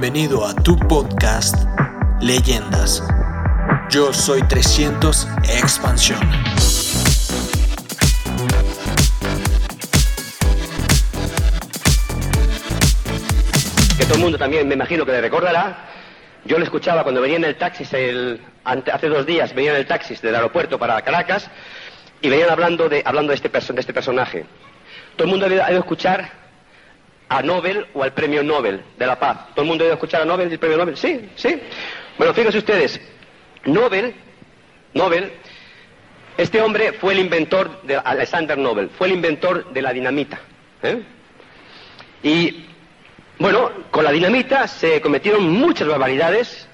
Bienvenido a tu podcast Leyendas. Yo soy 300 Expansión. que todo el mundo también me imagino que le recordará. Yo le escuchaba cuando venía en el taxi, el- hace dos días venía en el taxi del aeropuerto para Caracas y venían hablando de, hablando de, este, de este personaje. Todo el mundo ha ido a escuchar a Nobel o al premio Nobel de la Paz. ¿Todo el mundo ha ido a escuchar a Nobel y el premio Nobel? Sí, sí. Bueno, fíjense ustedes, Nobel, Nobel, este hombre fue el inventor de Alexander Nobel, fue el inventor de la dinamita. ¿eh? Y bueno, con la dinamita se cometieron muchas barbaridades,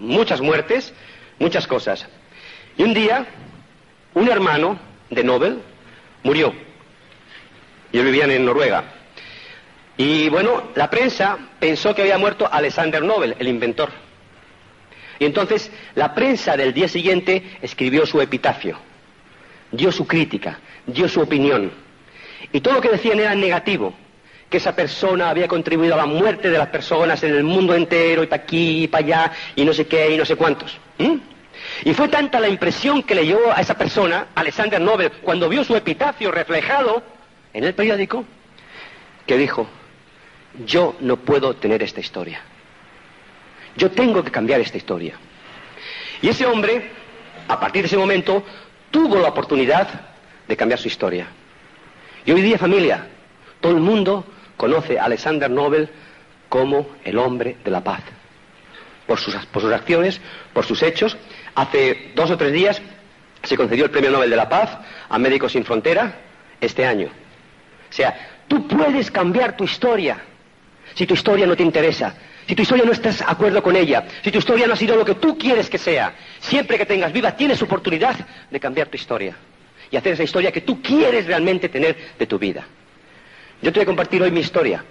muchas muertes, muchas cosas. Y un día, un hermano de Nobel murió. Ellos vivían en Noruega. Y bueno, la prensa pensó que había muerto Alexander Nobel, el inventor. Y entonces la prensa del día siguiente escribió su epitafio, dio su crítica, dio su opinión. Y todo lo que decían era negativo, que esa persona había contribuido a la muerte de las personas en el mundo entero, y para aquí y para allá, y no sé qué, y no sé cuántos. Y fue tanta la impresión que le llevó a esa persona, Alexander Nobel, cuando vio su epitafio reflejado en el periódico, que dijo, yo no puedo tener esta historia. Yo tengo que cambiar esta historia. Y ese hombre, a partir de ese momento, tuvo la oportunidad de cambiar su historia. Y hoy día, familia, todo el mundo conoce a Alexander Nobel como el hombre de la paz. Por sus, por sus acciones, por sus hechos. Hace dos o tres días se concedió el Premio Nobel de la Paz a Médicos Sin Frontera este año. O sea, tú puedes cambiar tu historia si tu historia no te interesa, si tu historia no estás de acuerdo con ella, si tu historia no ha sido lo que tú quieres que sea. Siempre que tengas vida tienes oportunidad de cambiar tu historia y hacer esa historia que tú quieres realmente tener de tu vida. Yo te voy a compartir hoy mi historia.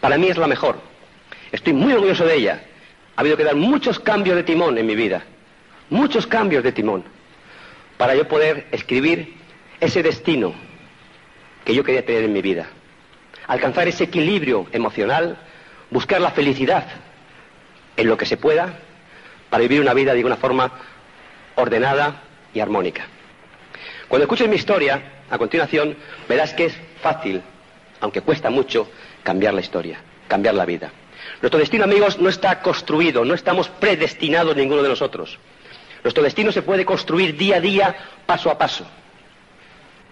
Para mí es la mejor. Estoy muy orgulloso de ella. Ha habido que dar muchos cambios de timón en mi vida. Muchos cambios de timón. Para yo poder escribir ese destino que yo quería tener en mi vida. Alcanzar ese equilibrio emocional, buscar la felicidad en lo que se pueda para vivir una vida de una forma ordenada y armónica. Cuando escuches mi historia, a continuación, verás que es fácil, aunque cuesta mucho, cambiar la historia, cambiar la vida. Nuestro destino, amigos, no está construido, no estamos predestinados ninguno de nosotros. Nuestro destino se puede construir día a día, paso a paso.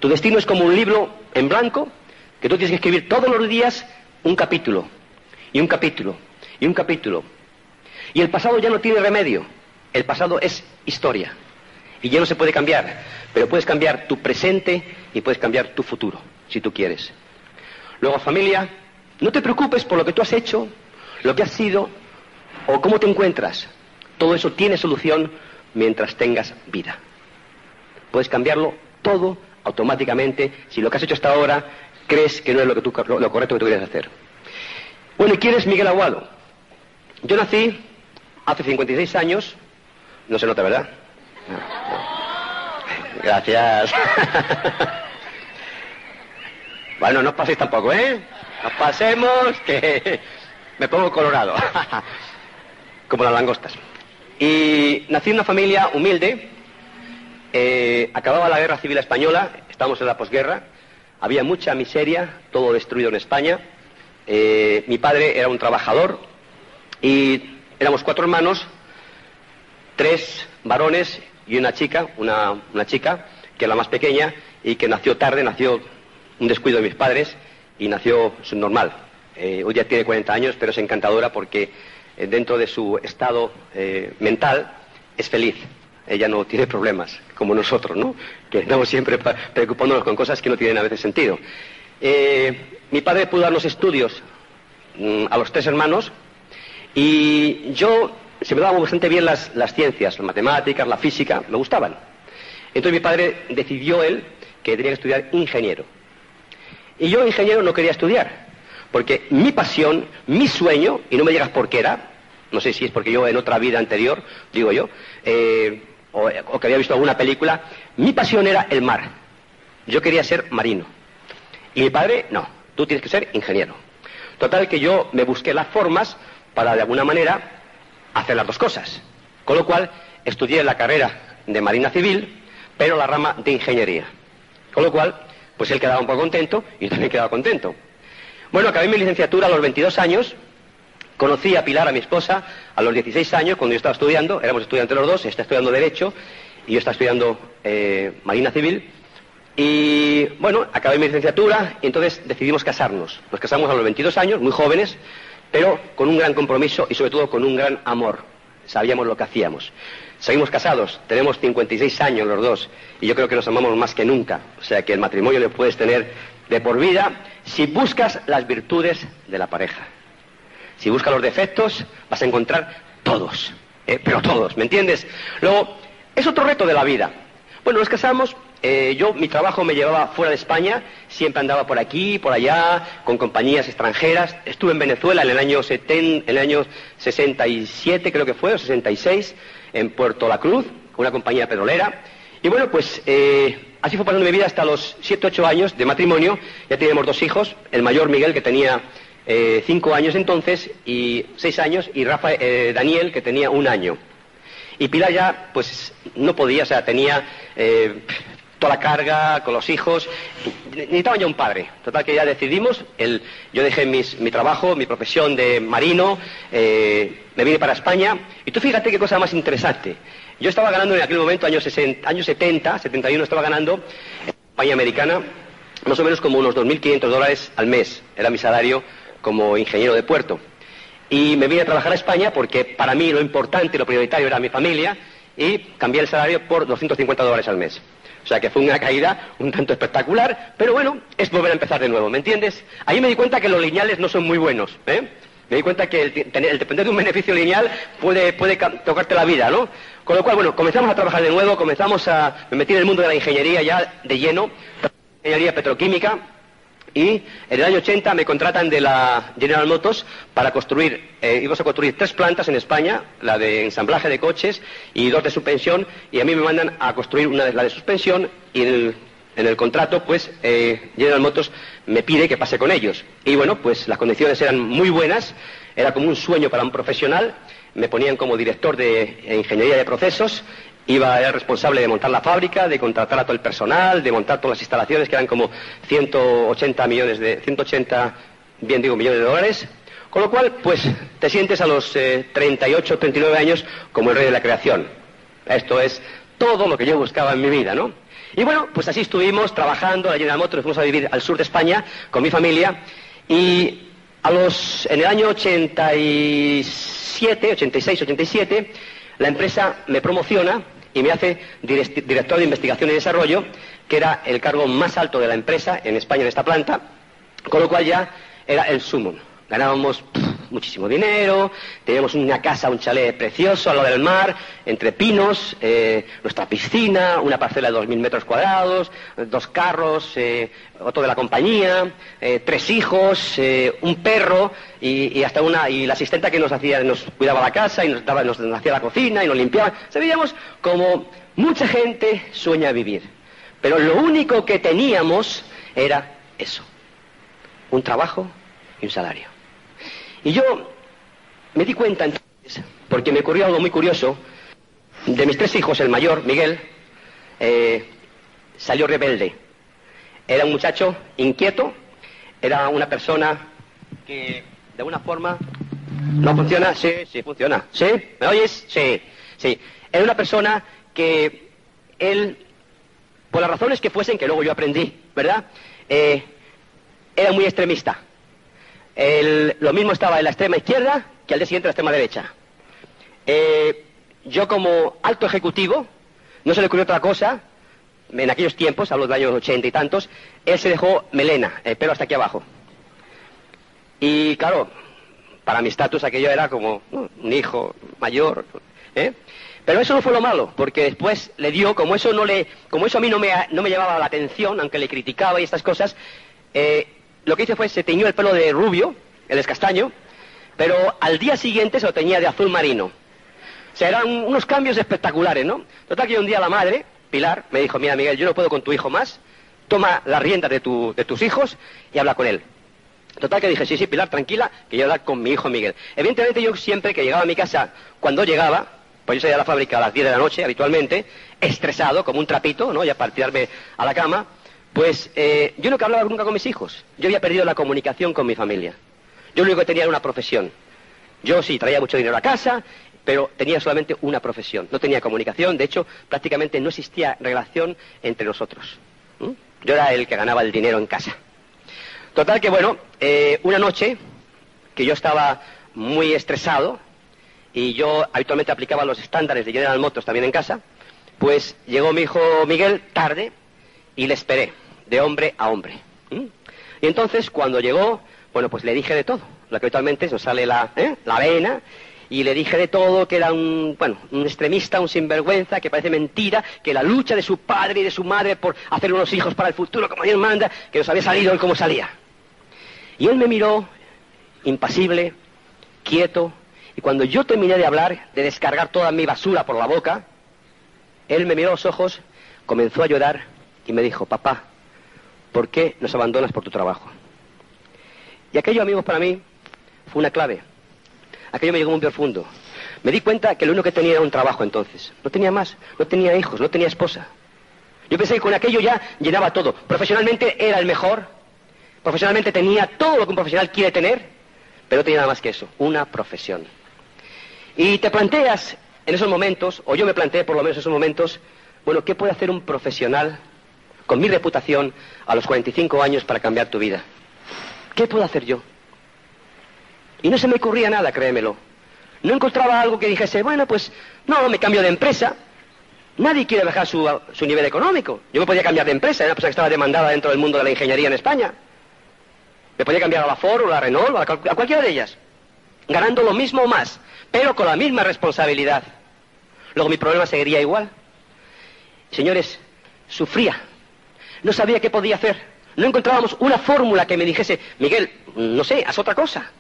Tu destino es como un libro en blanco que tú tienes que escribir todos los días un capítulo, y un capítulo, y un capítulo. Y el pasado ya no tiene remedio. El pasado es historia. Y ya no se puede cambiar. Pero puedes cambiar tu presente y puedes cambiar tu futuro, si tú quieres. Luego, familia, no te preocupes por lo que tú has hecho, lo que has sido o cómo te encuentras. Todo eso tiene solución mientras tengas vida. Puedes cambiarlo todo automáticamente si lo que has hecho hasta ahora crees que no es lo, que tú, lo, correcto que tú quieres hacer. Bueno, ¿y quién es Miguel Aguado? Yo nací hace 56 años, no se nota, ¿verdad? Gracias. bueno, no os paséis tampoco, ¿eh? No pasemos, que me pongo colorado, como las langostas. Y nací en una familia humilde, eh, acababa la guerra civil española, estábamos en la posguerra, había mucha miseria, todo destruido en España. Eh, mi padre era un trabajador y éramos cuatro hermanos, tres varones y una chica, una, chica que es la más pequeña y que nació tarde, nació un descuido de mis padres y nació subnormal. Eh, hoy ya tiene 40 años, pero es encantadora porque eh, dentro de su estado mental es feliz. Ella no tiene problemas, como nosotros, ¿no? Que estamos siempre preocupándonos con cosas que no tienen a veces sentido. Eh, mi padre pudo darnos estudios mm, a los tres hermanos y yo se me daban bastante bien las, las ciencias, las matemáticas, la física, me gustaban. Entonces mi padre decidió él que tenía que estudiar ingeniero. Y yo ingeniero no quería estudiar, porque mi pasión, mi sueño, y no me digas por qué era, no sé si es porque yo en otra vida anterior, digo yo, eh, o que había visto alguna película, mi pasión era el mar. Yo quería ser marino. Y mi padre, no, tú tienes que ser ingeniero. Total que yo me busqué las formas para de alguna manera hacer las dos cosas. Con lo cual estudié la carrera de Marina Civil, pero la rama de ingeniería. Con lo cual, pues él quedaba un poco contento y yo también quedaba contento. Bueno, acabé mi licenciatura a los 22 años, conocí a Pilar, a mi esposa, a los 16 años, cuando yo estaba estudiando, éramos estudiantes los dos, está estudiando Derecho y yo estaba estudiando eh, Marina Civil. Y bueno, acabé mi licenciatura y entonces decidimos casarnos. Nos casamos a los 22 años, muy jóvenes, pero con un gran compromiso y sobre todo con un gran amor. Sabíamos lo que hacíamos. Seguimos casados, tenemos 56 años los dos y yo creo que nos amamos más que nunca. O sea que el matrimonio lo puedes tener de por vida si buscas las virtudes de la pareja. Si buscas los defectos, vas a encontrar todos, ¿eh? pero todos, ¿me entiendes? Luego, es otro reto de la vida. Bueno, nos casamos, eh, yo mi trabajo me llevaba fuera de España, siempre andaba por aquí, por allá, con compañías extranjeras. Estuve en Venezuela en el año, 70, en el año 67, creo que fue, o 66, en Puerto La Cruz, con una compañía petrolera. Y bueno, pues eh, así fue pasando mi vida hasta los 7, 8 años de matrimonio. Ya teníamos dos hijos, el mayor Miguel, que tenía eh, cinco años entonces, y seis años, y Rafa, eh, Daniel, que tenía un año. Y Pilar ya, pues, no podía, o sea, tenía eh, toda la carga con los hijos. Necesitaba ya un padre. Total que ya decidimos, el, yo dejé mi trabajo, mi profesión de marino, me vine para España. Y tú fíjate qué cosa más interesante. Yo estaba ganando en aquel momento, años, 60, años 70, 71, estaba ganando en España americana más o menos como unos 2.500 dólares al mes. Era mi salario como ingeniero de puerto. Y me vine a trabajar a España porque para mí lo importante y lo prioritario era mi familia y cambié el salario por 250 dólares al mes. O sea que fue una caída un tanto espectacular, pero bueno, es volver a empezar de nuevo, ¿me entiendes? Ahí me di cuenta que los lineales no son muy buenos, ¿eh? Me di cuenta que el, depender de un beneficio lineal puede, puede tocarte la vida, ¿no? Con lo cual, bueno, comenzamos a trabajar de nuevo, comenzamos a... Me metí en el mundo de la ingeniería ya de lleno, ingeniería petroquímica, y en el año 80 me contratan de la General Motors para construir, eh, íbamos a construir tres plantas en España, la de ensamblaje de coches y dos de suspensión, y a mí me mandan a construir una de la de suspensión y en el, contrato, pues eh, General Motors me pide que pase con ellos. Y bueno, pues las condiciones eran muy buenas, era como un sueño para un profesional, me ponían como director de ingeniería de procesos iba era responsable de montar la fábrica, de contratar a todo el personal, de montar todas las instalaciones, que eran como 180 millones de, 180, bien digo, millones de dólares. Con lo cual, pues, te sientes a los 38, 39 años como el rey de la creación. Esto es todo lo que yo buscaba en mi vida, ¿no? Y bueno, pues así estuvimos trabajando, la General Motors, fuimos a vivir al sur de España con mi familia y a los, en el año 87, 86, 87, la empresa me promociona y me hace director de investigación y desarrollo, que era el cargo más alto de la empresa en España en esta planta, con lo cual ya era el sumo. Ganábamos muchísimo dinero, teníamos una casa, un chalet precioso al lado del mar, entre pinos, eh, nuestra piscina, una parcela de 2.000 metros cuadrados, dos carros, eh, otro de la compañía, eh, tres hijos, un perro y, hasta una y la asistenta que nos hacía, nos cuidaba la casa y nos, daba, nos hacía la cocina y nos limpiaba. Se veíamos como mucha gente sueña vivir, pero lo único que teníamos era eso, un trabajo y un salario. Y yo me di cuenta entonces, porque me ocurrió algo muy curioso, de mis tres hijos, el mayor, Miguel, eh, salió rebelde. Era un muchacho inquieto, era una persona que de alguna forma no funciona, sí, sí funciona, sí, ¿me oyes? Sí, sí. Era una persona que él, por las razones que fuesen, que luego yo aprendí, ¿verdad? Eh, era muy extremista lo mismo estaba en la extrema izquierda que al día siguiente en la extrema derecha. Eh, yo como alto ejecutivo, no se le ocurrió otra cosa, en aquellos tiempos, a los años ochenta y tantos, él se dejó melena, el pelo hasta aquí abajo. Y claro, para mi estatus aquello era como un hijo mayor, ¿eh? Pero eso no fue lo malo, porque después le dio, como eso no le, como eso a mí no me, no me llamaba la atención, aunque le criticaba y estas cosas, eh, lo que hice fue se teñió el pelo de rubio, el castaño, pero al día siguiente se lo teñía de azul marino. O sea, eran unos cambios espectaculares, ¿no? Total que un día la madre, Pilar, me dijo, mira Miguel, yo no puedo con tu hijo más, toma la rienda de, de tus hijos y habla con él. Total que dije, sí, sí, Pilar, tranquila, que yo hablar con mi hijo Miguel. Evidentemente yo siempre que llegaba a mi casa, cuando llegaba, pues yo salía a la fábrica a las 10 de la noche habitualmente, estresado, como un trapito, ¿no? Y a partirme a la cama, pues eh, yo que hablaba nunca con mis hijos. Yo había perdido la comunicación con mi familia. Yo lo único que tenía era una profesión. Yo sí, traía mucho dinero a casa, pero tenía solamente una profesión. No tenía comunicación, de hecho, prácticamente no existía relación entre nosotros. Yo era el que ganaba el dinero en casa. Total que, bueno, eh, una noche que yo estaba muy estresado y yo habitualmente aplicaba los estándares de General Motors también en casa, pues llegó mi hijo Miguel tarde y le esperé, de hombre a hombre. Y entonces, cuando llegó, bueno, pues le dije de todo. Lo que habitualmente nos sale la, ¿eh? la vena y le dije de todo, que era un, bueno, un extremista, un sinvergüenza, que parece mentira, que la lucha de su padre y de su madre por hacer unos hijos para el futuro, como Dios manda, que nos había salido él como salía. Y él me miró, impasible, quieto, y cuando yo terminé de hablar, de descargar toda mi basura por la boca, él me miró a los ojos, comenzó a llorar y me dijo, papá, ¿por qué nos abandonas por tu trabajo? Y aquello, amigos, para mí fue una clave. Aquello me llegó muy profundo. Me di cuenta que lo único que tenía era un trabajo entonces. No tenía más, no tenía hijos, no tenía esposa. Yo pensé que con aquello ya llenaba todo. Profesionalmente era el mejor. Profesionalmente tenía todo lo que un profesional quiere tener, pero no tenía nada más que eso, una profesión. Y te planteas en esos momentos, o yo me planteé por lo menos en esos momentos, bueno, ¿qué puede hacer un profesional con mi reputación a los 45 años para cambiar tu vida? ¿Qué puedo hacer yo? Y no se me ocurría nada, créemelo. No encontraba algo que dijese, bueno, pues no, me cambio de empresa. Nadie quiere bajar su, nivel económico. Yo me podía cambiar de empresa, era una persona que estaba demandada dentro del mundo de la ingeniería en España. Me podía cambiar a la Ford o a la Renault o a, a cualquiera de ellas, ganando lo mismo o más, pero con la misma responsabilidad. Luego mi problema seguiría igual. Señores, sufría. No sabía qué podía hacer. No encontrábamos una fórmula que me dijese, Miguel, no sé, haz otra cosa.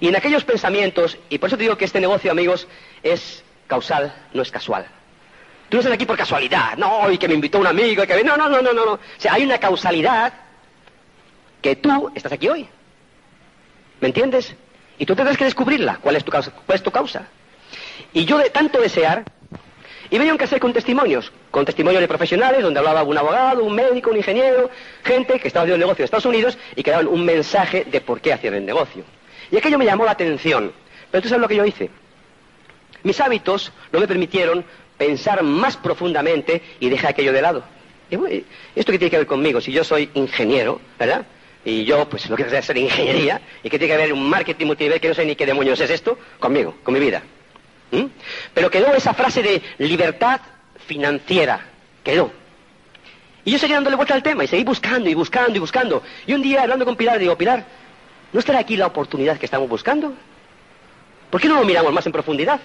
Y en aquellos pensamientos, y por eso te digo que este negocio, amigos, es causal, no es casual. Tú no estás aquí por casualidad, no, y que me invitó un amigo, y que... No, no, no, no, no. O sea, hay una causalidad que tú estás aquí hoy. ¿Me entiendes? Y tú tendrás que descubrirla. ¿Cuál es tu causa? ¿Cuál es tu causa? Y yo de tanto desear, y venía un hacer con testimonios, con testimonios de profesionales, donde hablaba un abogado, un médico, un ingeniero, gente que estaba haciendo negocio en Estados Unidos y que daban un mensaje de por qué hacían el negocio. Y aquello me llamó la atención. Pero tú sabes lo que yo hice. Mis hábitos no me permitieron pensar más profundamente y dejé aquello de lado. ¿Esto qué tiene que ver conmigo? Si yo soy ingeniero, ¿verdad? Y yo, pues, lo que quiero hacer ingeniería, y que tiene que ver un marketing multinivel que no sé ni qué demonios es esto, conmigo, con mi vida. ¿Mm? Pero quedó esa frase de libertad financiera. Quedó. Y yo seguí dándole vuelta al tema y seguí buscando y buscando y buscando. Y un día hablando con Pilar, digo, Pilar, ¿No estará aquí la oportunidad que estamos buscando? ¿Por qué no lo miramos más en profundidad?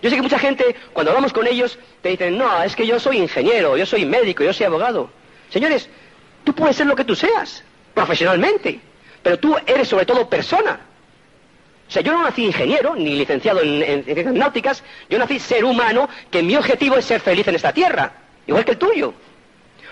Yo sé que mucha gente, cuando hablamos con ellos, te dicen, no, es que yo soy ingeniero, yo soy médico, yo soy abogado. Señores, tú puedes ser lo que tú seas, profesionalmente, pero tú eres sobre todo persona. O sea, yo no nací ingeniero, ni licenciado en, en náuticas, yo nací ser humano, que mi objetivo es ser feliz en esta tierra, igual que el tuyo.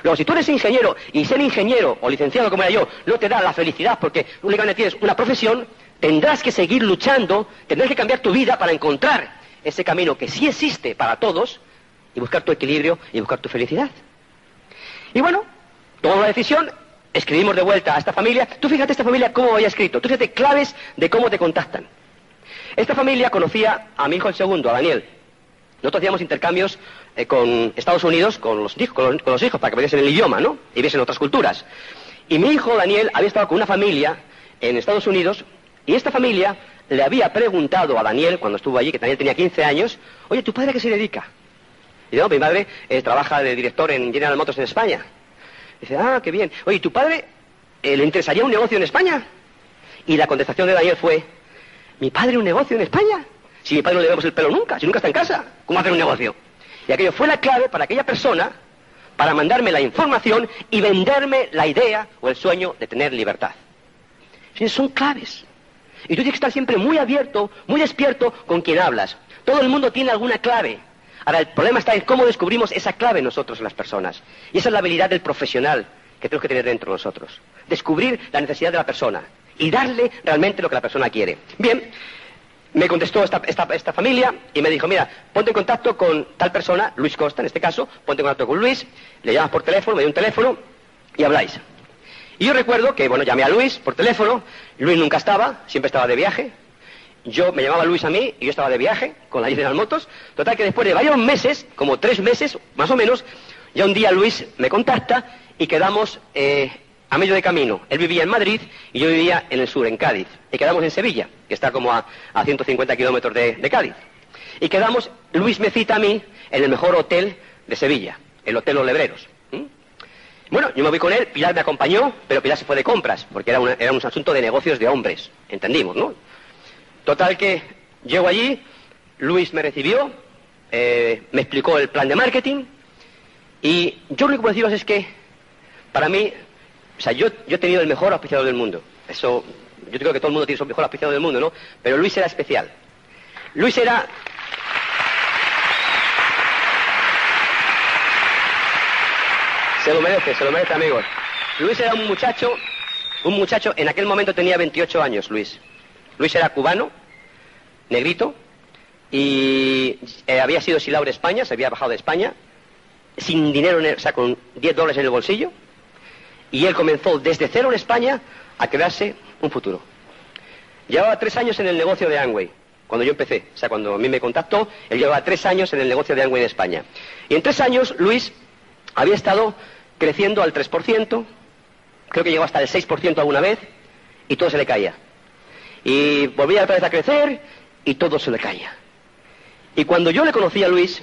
Luego, si tú eres ingeniero y ser ingeniero o licenciado como era yo no te da la felicidad porque únicamente tienes una profesión, tendrás que seguir luchando, tendrás que cambiar tu vida para encontrar ese camino que sí existe para todos y buscar tu equilibrio y buscar tu felicidad. Y bueno, tomamos la decisión, escribimos de vuelta a esta familia. Tú fíjate esta familia cómo había escrito, tú fíjate claves de cómo te contactan. Esta familia conocía a mi hijo el segundo, a Daniel. Nosotros hacíamos intercambios eh, con Estados Unidos, con los, con, los, hijos, para que viesen el idioma, ¿no? Y viesen otras culturas. Y mi hijo Daniel había estado con una familia en Estados Unidos y esta familia le había preguntado a Daniel, cuando estuvo allí, que Daniel tenía 15 años, oye, ¿tu padre a qué se dedica? Y no, mi madre eh, trabaja de director en General Motors en España. Dice, ah, qué bien. Oye, ¿tu padre eh, le interesaría un negocio en España? Y la contestación de Daniel fue, ¿mi padre un negocio en España? Si mi padre no le vemos el pelo nunca, si nunca está en casa, ¿cómo hacer un negocio? Y aquello fue la clave para aquella persona para mandarme la información y venderme la idea o el sueño de tener libertad. son claves. Y tú tienes que estar siempre muy abierto, muy despierto con quien hablas. Todo el mundo tiene alguna clave. Ahora, el problema está en cómo descubrimos esa clave nosotros las personas. Y esa es la habilidad del profesional que tenemos que tener dentro de nosotros. Descubrir la necesidad de la persona y darle realmente lo que la persona quiere. Bien, me contestó esta, esta, familia y me dijo, mira, ponte en contacto con tal persona, Luis Costa en este caso, ponte en contacto con Luis, le llamas por teléfono, me dio un teléfono y habláis. Y yo recuerdo que, bueno, llamé a Luis por teléfono, Luis nunca estaba, siempre estaba de viaje, yo me llamaba Luis a mí y yo estaba de viaje con la General Motos, total que después de varios meses, como tres meses más o menos, ya un día Luis me contacta y quedamos eh, a medio de camino. Él vivía en Madrid y yo vivía en el sur, en Cádiz. Y quedamos en Sevilla, que está como a, 150 kilómetros de, Cádiz. Y quedamos, Luis me cita a mí en el mejor hotel de Sevilla, el Hotel Los Lebreros. Bueno, yo me voy con él, Pilar me acompañó, pero Pilar se fue de compras, porque era, era un asunto de negocios de hombres, entendimos, ¿no? Total que llego allí, Luis me recibió, eh, me explicó el plan de marketing, y yo lo único que puedo deciros es que, para mí, o sea, yo, yo he tenido el mejor auspiciador del mundo. Eso, yo creo que todo el mundo tiene su mejor auspiciador del mundo, ¿no? Pero Luis era especial. Luis era... Se lo merece, se lo merece, amigos. Luis era un muchacho, un muchacho, en aquel momento tenía 28 años, Luis. Luis era cubano, negrito, y eh, había sido silao de España, se había bajado de España, sin dinero, o sea, con 10 dólares en el bolsillo, y él comenzó desde cero en España a crearse un futuro. Llevaba tres años en el negocio de Angway, cuando yo empecé. O sea, cuando a mí me contactó, él llevaba tres años en el negocio de Angway en España. Y en tres años, Luis había estado creciendo al 3%, creo que llegó hasta el 6% alguna vez, y todo se le caía. Y volvía otra vez a crecer, y todo se le caía. Y cuando yo le conocí a Luis,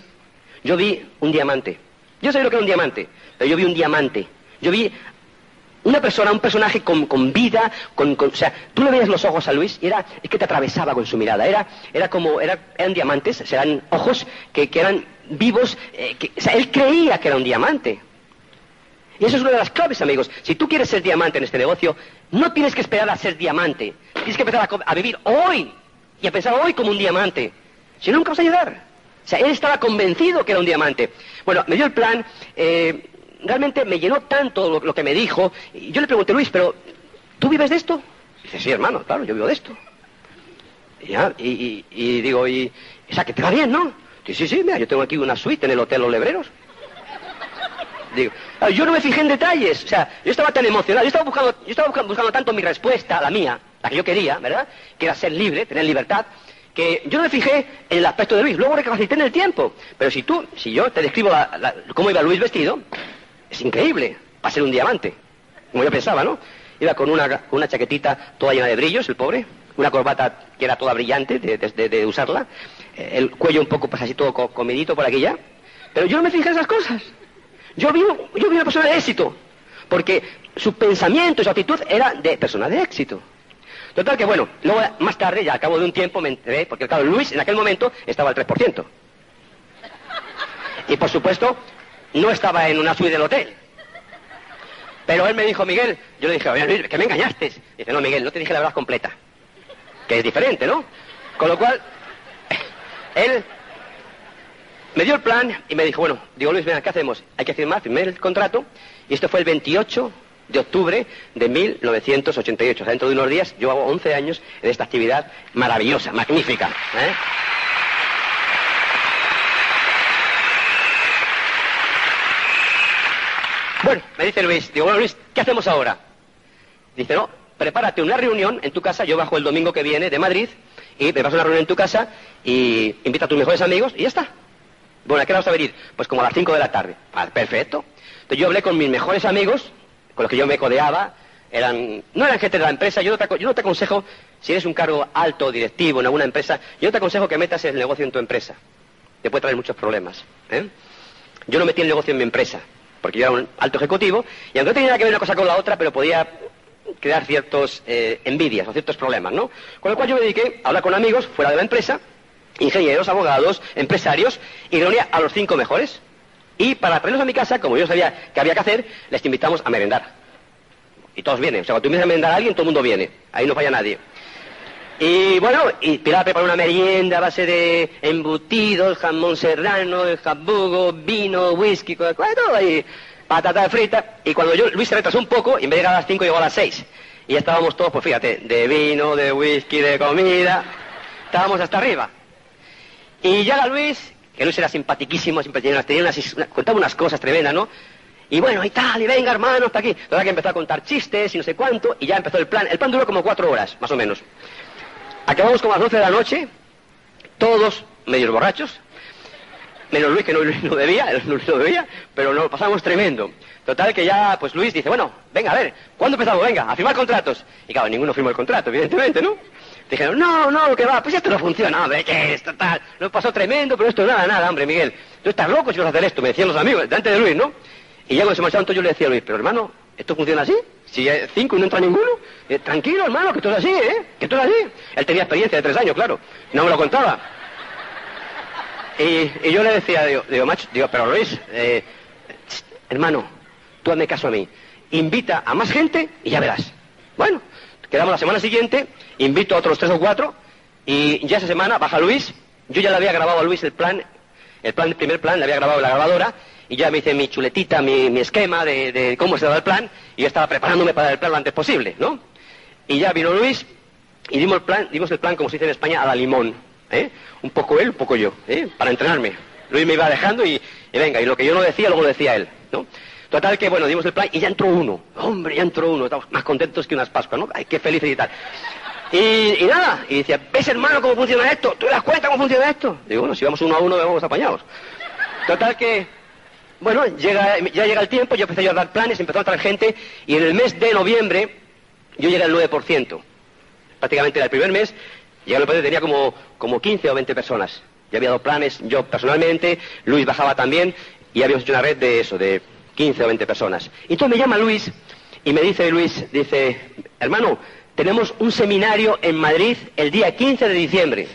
yo vi un diamante. Yo sabía lo que era un diamante, pero yo vi un diamante. Yo vi una persona, un personaje con, vida, con, o sea, tú le veías los ojos a Luis y era, es que te atravesaba con su mirada, era, era como, era, eran diamantes, eran ojos que, eran vivos, eh, o sea, él creía que era un diamante. Y eso es una de las claves, amigos. Si tú quieres ser diamante en este negocio, no tienes que esperar a ser diamante. Tienes que empezar a, vivir hoy y a pensar hoy como un diamante. Si no, nunca vas a llegar. O sea, él estaba convencido que era un diamante. Bueno, me dio el plan. Eh, realmente me llenó tanto lo, que me dijo. Yo le pregunté, Luis, pero ¿tú vives de esto? dice, sí, hermano, claro, yo vivo de esto. Y, y, digo, y, o sea, que te va bien, ¿no? Dice, sí, sí, mira, yo tengo aquí una suite en el Hotel Los Lebreros. Digo, yo no me fijé en detalles, o sea, yo estaba tan emocionado, yo estaba buscando, yo estaba buscando, tanto mi respuesta, la mía, la que yo quería, ¿verdad? Que era ser libre, tener libertad, que yo no me fijé en el aspecto de Luis, luego recapacité en el tiempo. Pero si tú, si yo te describo cómo iba Luis vestido, es increíble, para ser un diamante, como yo pensaba, ¿no? Iba con una, una chaquetita toda llena de brillos, el pobre, una corbata que era toda brillante de, usarla, eh, el cuello un poco pues así todo comidito por aquí ya. Pero yo no me fijé en esas cosas. Yo vi, yo vi una persona de éxito, porque su pensamiento, su actitud era de persona de éxito. Total que bueno, luego más tarde, ya al cabo de un tiempo me enteré, porque claro, Luis en aquel momento estaba al 3%. Y por supuesto, no estaba en una suite del hotel. Pero él me dijo, Miguel, yo le dije, oye Luis, que me engañaste. Dice, no, Miguel, no te dije la verdad completa. Que es diferente, ¿no? Con lo cual, él me dio el plan y me dijo, bueno, digo, Luis, mira, ¿qué hacemos? Hay que firmar, firmé el contrato. Y esto fue el 28 de octubre de 1988. O sea, dentro de unos días, yo hago 11 años en esta actividad maravillosa, magnífica. ¿eh? Bueno, me dice Luis, digo, bueno Luis, ¿qué hacemos ahora? Dice, no, prepárate una reunión en tu casa, yo bajo el domingo que viene de Madrid, y a una reunión en tu casa y invita a tus mejores amigos y ya está. Bueno, ¿a qué vamos a venir? Pues como a las 5 de la tarde. Perfecto. Entonces yo hablé con mis mejores amigos, con los que yo me codeaba, eran, no eran gente de la empresa, yo no, te, aconsejo, si eres un cargo alto, directivo en alguna empresa, yo no te aconsejo que metas el negocio en tu empresa. Te puede traer muchos problemas. ¿eh? Yo no metí el negocio en mi empresa porque yo era un alto ejecutivo, y aunque no tenía que ver una cosa con la otra, pero podía crear ciertos eh, envidias o ciertos problemas, ¿no? Con lo cual yo me dediqué a hablar con amigos fuera de la empresa, ingenieros, abogados, empresarios, y reunía a los cinco mejores. Y para traerlos a mi casa, como yo sabía que había que hacer, les invitamos a merendar. Y todos vienen. O sea, cuando tú invitas a merendar a alguien, todo el mundo viene. Ahí no falla nadie. Y bueno, y Pilar preparó una merienda a base de embutidos, jamón serrano, jabugo, vino, whisky, todo ahí. patata frita, y cuando yo, Luis se retrasó un poco, y en vez de llegar a las 5 llegó a las 6. Y estábamos todos, pues fíjate, de vino, de whisky, de comida, estábamos hasta arriba. Y llega Luis, que Luis era simpatiquísimo, siempre tenía unas, contaba unas cosas tremendas, ¿no? Y bueno, y tal, y venga, hermano, hasta aquí. Entonces que empezó a contar chistes y no sé cuánto, y ya empezó el plan. El plan duró como cuatro horas, más o menos. Acabamos como a las 12 de la noche, todos medios borrachos, menos Luis que no, no bebía, él no, bebía, pero lo pasamos tremendo. Total que ya, pues Luis dice, bueno, venga, a ver, ¿cuándo empezamos? Venga, a firmar contratos. Y claro, ninguno firmó el contrato, evidentemente, ¿no? Dijeron, no, no, que va, pues esto no funciona, hombre, que esto tal, lo pasó tremendo, pero esto nada, nada, hombre, Miguel. Tú estás loco si vas a hacer esto, me decían los amigos, delante de Luis, ¿no? Y ya cuando se marcharon yo le decía a Luis, pero hermano, ¿esto funciona así? Si hay cinco y no entra ninguno, eh, tranquilo, hermano, que todo es así, ¿eh? Que todo es así. Él tenía experiencia de tres años, claro, no me lo contaba. Y, yo le decía, digo, digo, macho, digo, pero Luis, eh, hermano, tú hazme caso a mí. Invita a más gente y ya verás. Bueno, quedamos la semana siguiente, invito a otros tres o cuatro, y ya esa semana baja Luis, yo ya le había grabado a Luis el plan, el plan, el primer plan, le había grabado la grabadora, y ya me hice mi chuletita, mi, esquema de, cómo se daba el plan, y yo estaba preparándome para el plan lo antes posible, ¿no? Y ya vino Luis, y dimos el plan, dimos el plan, como se dice en España, a la limón, ¿eh? Un poco él, un poco yo, ¿eh? Para entrenarme. Luis me iba dejando y, venga, y lo que yo no decía, luego lo decía él, ¿no? Total que, bueno, dimos el plan y ya entró uno. Hombre, ya entró uno. Estamos más contentos que unas Pascuas, ¿no? Ay, qué felices y tal. Y, nada, y decía, ¿ves hermano cómo funciona esto? ¿Tú te das cuenta cómo funciona esto? Digo, bueno, si vamos uno a uno, vamos apañados. Total que, bueno, llega, ya llega el tiempo, yo empecé a dar planes, empezó a traer gente, y en el mes de noviembre yo llegué al 9%. Prácticamente era el primer mes, llegué al 9%, tenía como, como 15 o 20 personas. Ya había dado planes yo personalmente, Luis bajaba también, y habíamos hecho una red de eso, de 15 o 20 personas. Y entonces me llama Luis, y me dice Luis, dice, hermano, tenemos un seminario en Madrid el día 15 de diciembre.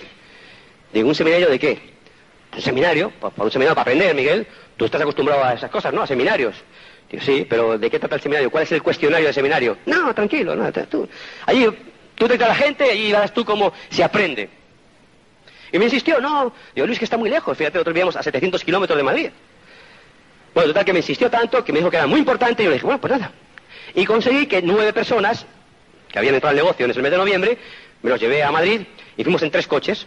Digo, ¿un seminario de qué? Un seminario, para un seminario para aprender, Miguel. Tú estás acostumbrado a esas cosas, ¿no? A seminarios. Digo, sí, pero ¿de qué trata el seminario? ¿Cuál es el cuestionario del seminario? No, tranquilo, no, tú. Allí tú te a la gente y verás tú cómo se aprende. Y me insistió, no, digo, Luis, que está muy lejos, fíjate, nosotros vivíamos a 700 kilómetros de Madrid. Bueno, total que me insistió tanto que me dijo que era muy importante y yo le dije, bueno, pues nada. Y conseguí que nueve personas que habían entrado al negocio en ese mes de noviembre, me los llevé a Madrid y fuimos en tres coches.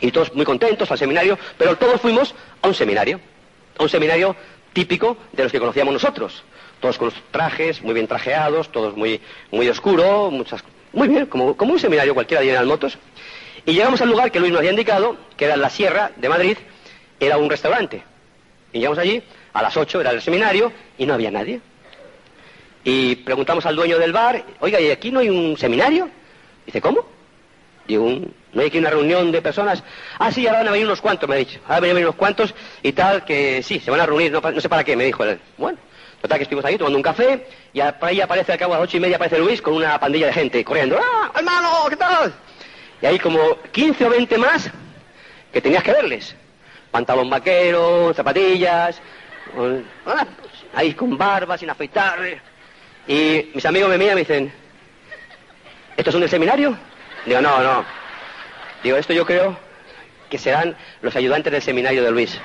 Y todos muy contentos al seminario, pero todos fuimos a un seminario. A un seminario típico de los que conocíamos nosotros. Todos con los trajes, muy bien trajeados, todos muy, muy oscuro, muchas, muy bien, como, como un seminario cualquiera de General Motos. Y llegamos al lugar que Luis nos había indicado, que era la Sierra de Madrid, era un restaurante. Y llegamos allí, a las 8 era el seminario, y no había nadie. Y preguntamos al dueño del bar, oiga, ¿y aquí no hay un seminario? Dice, ¿cómo? Digo, ¿no hay aquí una reunión de personas? Ah, sí, ahora van a venir unos cuantos, me ha dicho. Ahora van a venir unos cuantos y tal, que sí, se van a reunir, no, sé para qué, me dijo él. Bueno, total que estuvimos ahí tomando un café y ahí aparece al cabo a las ocho y media aparece Luis con una pandilla de gente corriendo. ¡Ah, hermano, qué tal! Y ahí como 15 o 20 más que tenías que verles. Pantalón vaquero, zapatillas, ah, ahí con barba, sin afeitar. Y mis amigos me miran y me dicen, ¿esto es un seminario? Digo, no, no. Digo, esto yo creo que serán los ayudantes del seminario de Luis.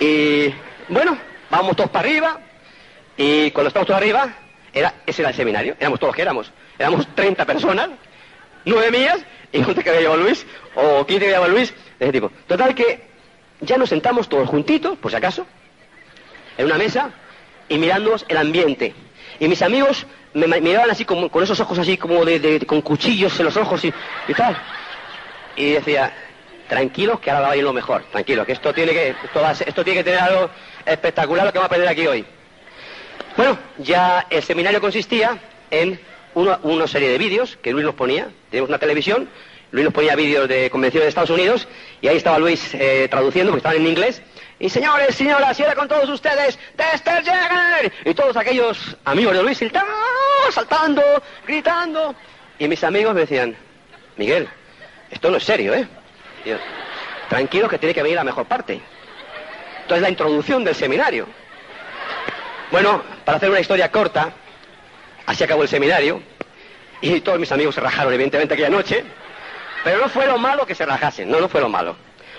Y bueno, vamos todos para arriba. Y cuando estamos todos arriba, era, ese era el seminario. Éramos todos los que éramos. Éramos 30 personas, nueve mías, y ¿cuánto que había llevado Luis, o 15 que había llevado Luis, de ese tipo. Total que ya nos sentamos todos juntitos, por si acaso, en una mesa, y mirándonos el ambiente. Y mis amigos me, miraban así como, con esos ojos así como de, con cuchillos en los ojos y, tal. Y decía, tranquilos que ahora va a ir lo mejor, tranquilos, que esto tiene que, esto, esto tiene que tener algo espectacular lo que va a aprender aquí hoy. Bueno, ya el seminario consistía en una, serie de vídeos que Luis nos ponía, tenemos una televisión, Luis nos ponía vídeos de convenciones de Estados Unidos y ahí estaba Luis eh, traduciendo, porque estaban en inglés, y señores, señoras, y ahora con todos ustedes, Dexter. Y todos aquellos amigos de Luis saltando, gritando. Y mis amigos me decían, Miguel, esto no es serio, ¿eh? Tranquilo que tiene que venir la mejor parte. Entonces la introducción del seminario. Bueno, para hacer una historia corta, así acabó el seminario. Y todos mis amigos se rajaron, evidentemente, aquella noche. Pero no fue lo malo que se rajasen, no, no fue lo malo.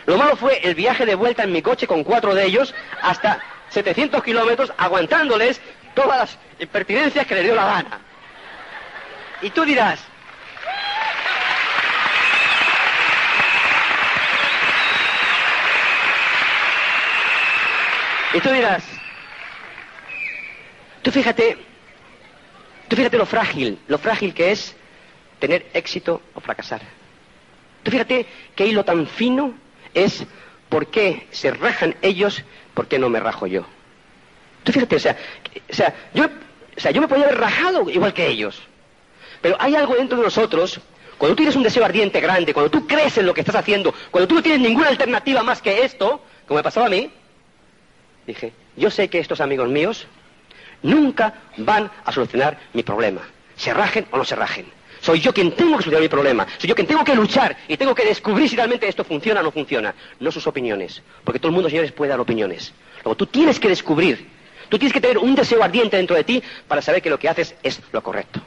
Lo malo fue el viaje de vuelta en mi coche con cuatro de ellos hasta, 700 kilómetros aguantándoles todas las impertinencias que les dio la gana. Y tú dirás, y tú dirás, tú fíjate, tú fíjate lo frágil, lo frágil que es tener éxito o fracasar. Tú fíjate qué hilo tan fino es por qué se rajan ellos, por qué no me rajo yo. Tú fíjate, o sea, o sea, yo, o sea, yo me podía haber rajado igual que ellos. Pero hay algo dentro de nosotros, cuando tú tienes un deseo ardiente grande, cuando tú crees en lo que estás haciendo, cuando tú no tienes ninguna alternativa más que esto, como me pasaba a mí, dije, yo sé que estos amigos míos nunca van a solucionar mi problema, se rajen o no se rajen. Soy yo quien tengo que solucionar mi problema. Soy yo quien tengo que luchar y tengo que descubrir si realmente esto funciona o no funciona. No sus opiniones. Porque todo el mundo, señores, puede dar opiniones. Luego tú tienes que descubrir. Tú tienes que tener un deseo ardiente dentro de ti para saber que lo que haces es lo correcto.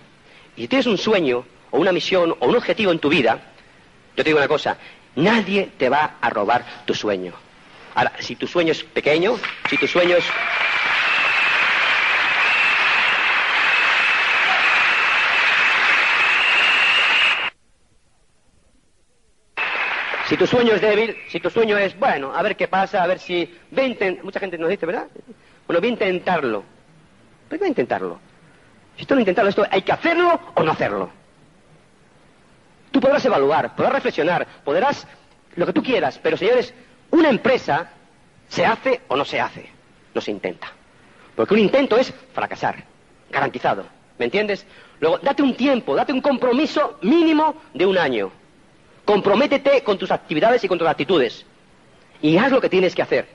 Y si tienes un sueño o una misión o un objetivo en tu vida, yo te digo una cosa, nadie te va a robar tu sueño. Ahora, si tu sueño es pequeño, si tu sueño es Si tu sueño es débil, si tu sueño es, bueno, a ver qué pasa, a ver si... Ve Mucha gente nos dice, ¿verdad? Bueno, voy a intentarlo. ¿Por qué voy a intentarlo? Si tú no intentarlo, esto hay que hacerlo o no hacerlo. Tú podrás evaluar, podrás reflexionar, podrás lo que tú quieras, pero señores, una empresa se hace o no se hace, no se intenta. Porque un intento es fracasar, garantizado. ¿Me entiendes? Luego, date un tiempo, date un compromiso mínimo de un año. Comprométete con tus actividades y con tus actitudes. Y haz lo que tienes que hacer.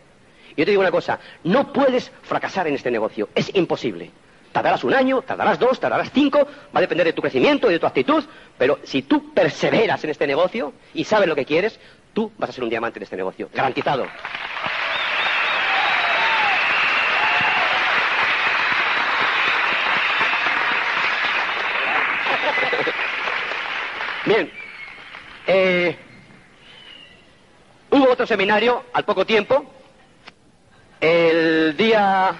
Yo te digo una cosa, no puedes fracasar en este negocio. Es imposible. Tardarás un año, tardarás dos, tardarás cinco, va a depender de tu crecimiento y de tu actitud, pero si tú perseveras en este negocio y sabes lo que quieres, tú vas a ser un diamante en este negocio. Garantizado. Bien, eh, hubo otro seminario al poco tiempo. El día,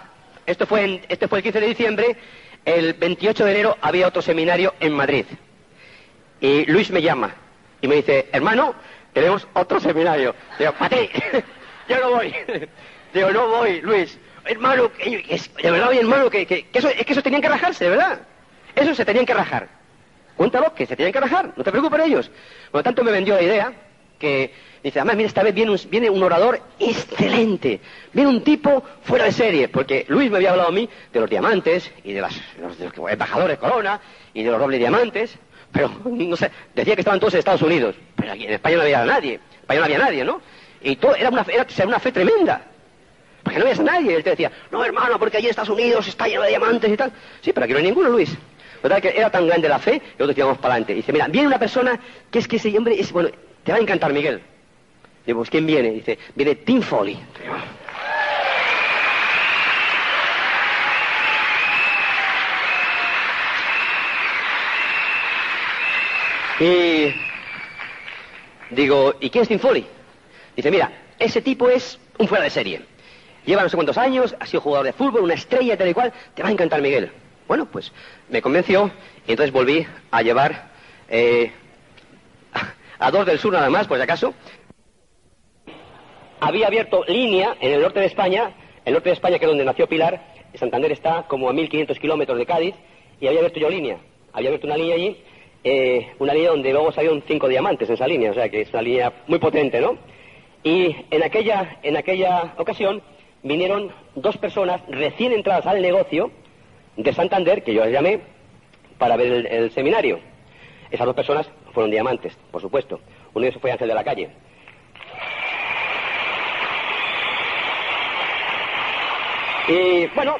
esto fue, este fue el 15 de diciembre, el 28 de enero había otro seminario en Madrid. Y Luis me llama y me dice, hermano, tenemos otro seminario. Digo, Pati, yo no voy. Digo, no voy, Luis. Hermano, de verdad, hermano, que, eso, es que eso tenían que rajarse, verdad. Eso se tenían que rajar. Cuéntalo, que se tienen que rajar, no te preocupes ellos. Por lo tanto, me vendió la idea que dice, además, mira, esta vez viene un, viene un orador excelente, viene un tipo fuera de serie, porque Luis me había hablado a mí de los diamantes y de, las, los, de embajadores Corona y de los dobles diamantes, pero no sé, decía que estaban todos en Estados Unidos, pero aquí en España no había nadie, en España no había nadie, ¿no? Y todo era una, era, una fe tremenda. Porque no había nadie. Él te decía, no hermano, porque allí en Estados Unidos está lleno de diamantes y tal. Sí, pero aquí no hay ninguno, Luis. ¿Verdad que era tan grande la fe que nosotros íbamos para adelante? dice, mira, viene una persona que es que ese hombre es, bueno, te va a encantar, Miguel. Digo, pues ¿quién viene? Dice, viene Tim Foley. Y digo, ¿y quién es Tim Foley? Dice, mira, ese tipo es un fuera de serie. Lleva no sé cuántos años, ha sido jugador de fútbol, una estrella, tal y cual. Te va a encantar, Miguel. Bueno, pues me convenció y entonces volví a llevar eh, a dos del sur nada más, por si acaso. Había abierto línea en el norte de España, el norte de España que es donde nació Pilar, Santander está como a 1500 kilómetros de Cádiz, y había abierto yo línea. Había abierto una línea allí, eh, una línea donde luego salieron cinco diamantes en esa línea, o sea que es una línea muy potente, ¿no? Y en aquella, en aquella ocasión vinieron dos personas recién entradas al negocio, de Santander, que yo les llamé, para ver el, seminario. Esas dos personas fueron diamantes, por supuesto. Uno de ellos fue Ángel de la Calle. Y bueno,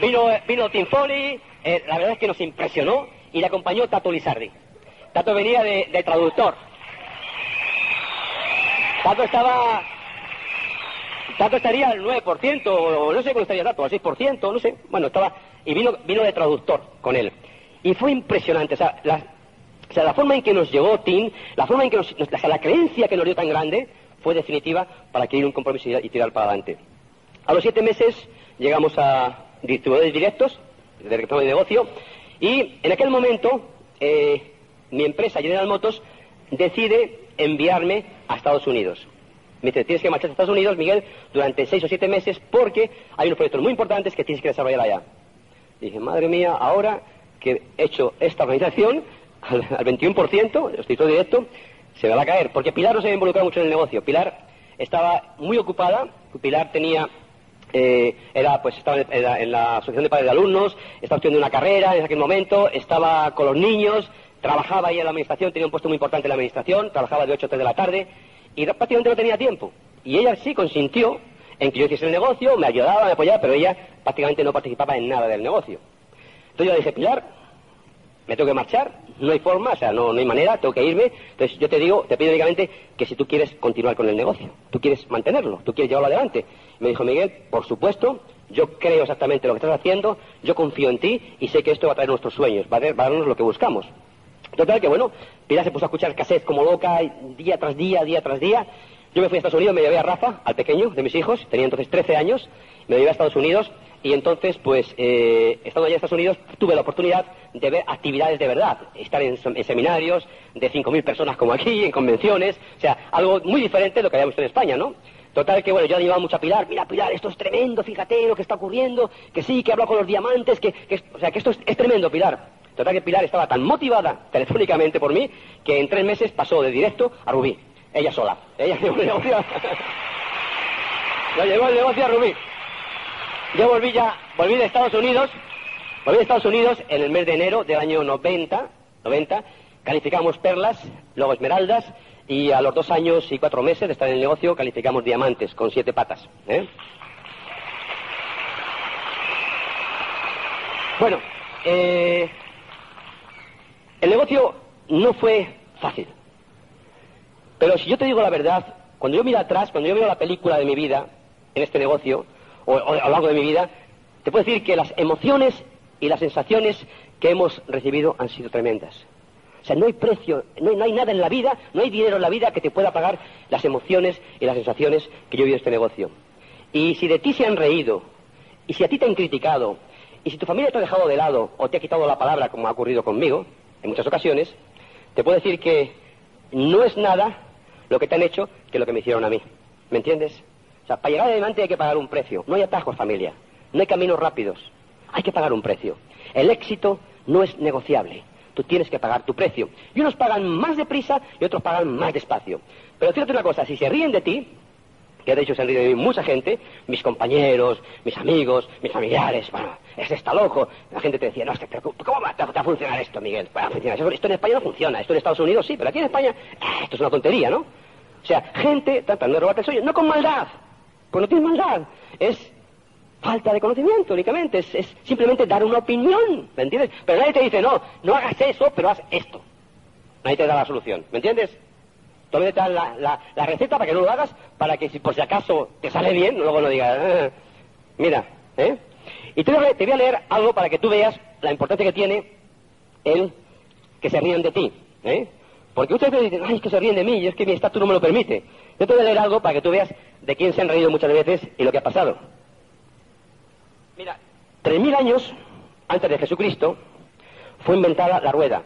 vino, vino Tim Foley, eh, la verdad es que nos impresionó y le acompañó Tato Lizardi. Tato venía de, traductor. Tato estaba Tato estaría al 9%, o no sé cómo estaría Tato, al 6%, no sé. Bueno, estaba, y vino, vino de traductor con él. Y fue impresionante, o sea, la, o forma en que nos llegó Tim, la forma en que nos, la creencia que nos dio tan grande, fue definitiva para adquirir un compromiso y tirar para adelante. A los siete meses llegamos a distribuidores directos de de negocio y en aquel momento eh, mi empresa General Motors decide enviarme a Estados Unidos. Me dice, tienes que marchar a Estados Unidos, Miguel, durante seis o siete meses porque hay unos proyectos muy importantes que tienes que desarrollar allá. Dije, madre mía, ahora que he hecho esta organización, al, 21%, estoy todo directo, se me va a caer, porque Pilar no se había involucrado mucho en el negocio. Pilar estaba muy ocupada, Pilar tenía eh, era pues estaba en la, asociación de padres de alumnos, estaba estudiando una carrera en aquel momento, estaba con los niños, trabajaba ahí en la administración, tenía un puesto muy importante en la administración, trabajaba de 8 a 3 de la tarde y prácticamente no tenía tiempo. Y ella sí consintió en que yo hiciese el negocio, me ayudaba, me apoyaba, pero ella prácticamente no participaba en nada del negocio. Entonces yo le dije, Pilar, me tengo que marchar, no hay forma, o sea, no, no hay manera, tengo que irme. Entonces yo te digo, te pido únicamente que si tú quieres continuar con el negocio, tú quieres mantenerlo, tú quieres llevarlo adelante. me dijo Miguel, por supuesto, yo creo exactamente lo que estás haciendo, yo confío en ti y sé que esto va a traer nuestros sueños, va a, darnos lo que buscamos. Total que bueno, Pilar se puso a escuchar cassette como loca, día tras día, día tras día. Yo me fui a Estados Unidos, me llevé a Rafa, al pequeño de mis hijos, tenía entonces 13 años, me llevé a Estados Unidos y entonces, pues, eh, estando allá en Estados Unidos, tuve la oportunidad de ver actividades de verdad, estar en, seminarios de 5.000 personas como aquí, en convenciones, o sea, algo muy diferente de lo que habíamos en España, ¿no? Total que, bueno, yo animaba mucho a Pilar, mira Pilar, esto es tremendo, fíjate lo que está ocurriendo, que sí, que hablo con los diamantes, que, o sea, que esto es, tremendo, Pilar. Total que Pilar estaba tan motivada telefónicamente por mí que en tres meses pasó de directo a Rubí, ella sola. Ella llevó el negocio, llevó el negocio a Rubí. Yo volví ya, volví de Estados Unidos, volví de Estados Unidos en el mes de enero del año 90, 90, calificamos perlas, luego esmeraldas, y a los dos años y cuatro meses de estar en el negocio calificamos diamantes con siete patas. ¿eh? Bueno, eh, el negocio no fue fácil. Pero si yo te digo la verdad, cuando yo miro atrás, cuando yo veo la película de mi vida en este negocio, o, a lo largo de mi vida, te puedo decir que las emociones y las sensaciones que hemos recibido han sido tremendas. O sea, no hay precio, no hay, nada en la vida, no hay dinero en la vida que te pueda pagar las emociones y las sensaciones que yo he vivido en este negocio. Y si de ti se han reído, y si a ti te han criticado, y si tu familia te ha dejado de lado o te ha quitado la palabra, como ha ocurrido conmigo en muchas ocasiones, te puedo decir que no es nada lo que te han hecho que lo que me hicieron a mí. ¿Me entiendes? O sea, para llegar adelante hay que pagar un precio. No hay atajos, familia. No hay caminos rápidos. Hay que pagar un precio. El éxito no es negociable. Tú tienes que pagar tu precio. Y unos pagan más deprisa y otros pagan más despacio. Pero fíjate una cosa, si se ríen de ti, que de hecho se han reído de mí mucha gente, mis compañeros, mis amigos, mis familiares, bueno, es está loco. La gente te decía, no, ¿cómo va a, funcionar esto, Miguel? Esto en España no funciona, esto en Estados Unidos sí, pero aquí en España, eh, esto es una tontería, ¿no? O sea, gente tratando de robarte el sueño, no con maldad, pues no tienes maldad. Es falta de conocimiento únicamente. Es, simplemente dar una opinión. ¿Me entiendes? Pero nadie te dice, no, no hagas eso, pero haz esto. Nadie te da la solución. ¿Me entiendes? Todavía te dan la, receta para que no lo hagas, para que si por si acaso te sale bien, luego no digas, ah, mira, ¿eh? Y te voy, a, te voy a leer algo para que tú veas la importancia que tiene el que se rían de ti, ¿eh? Porque ustedes dicen, ay, es que se ríen de mí, y es que mi estatus no me lo permite. Yo te voy a leer algo para que tú veas de quién se han reído muchas veces y lo que ha pasado. Mira, tres mil años antes de Jesucristo fue inventada la rueda.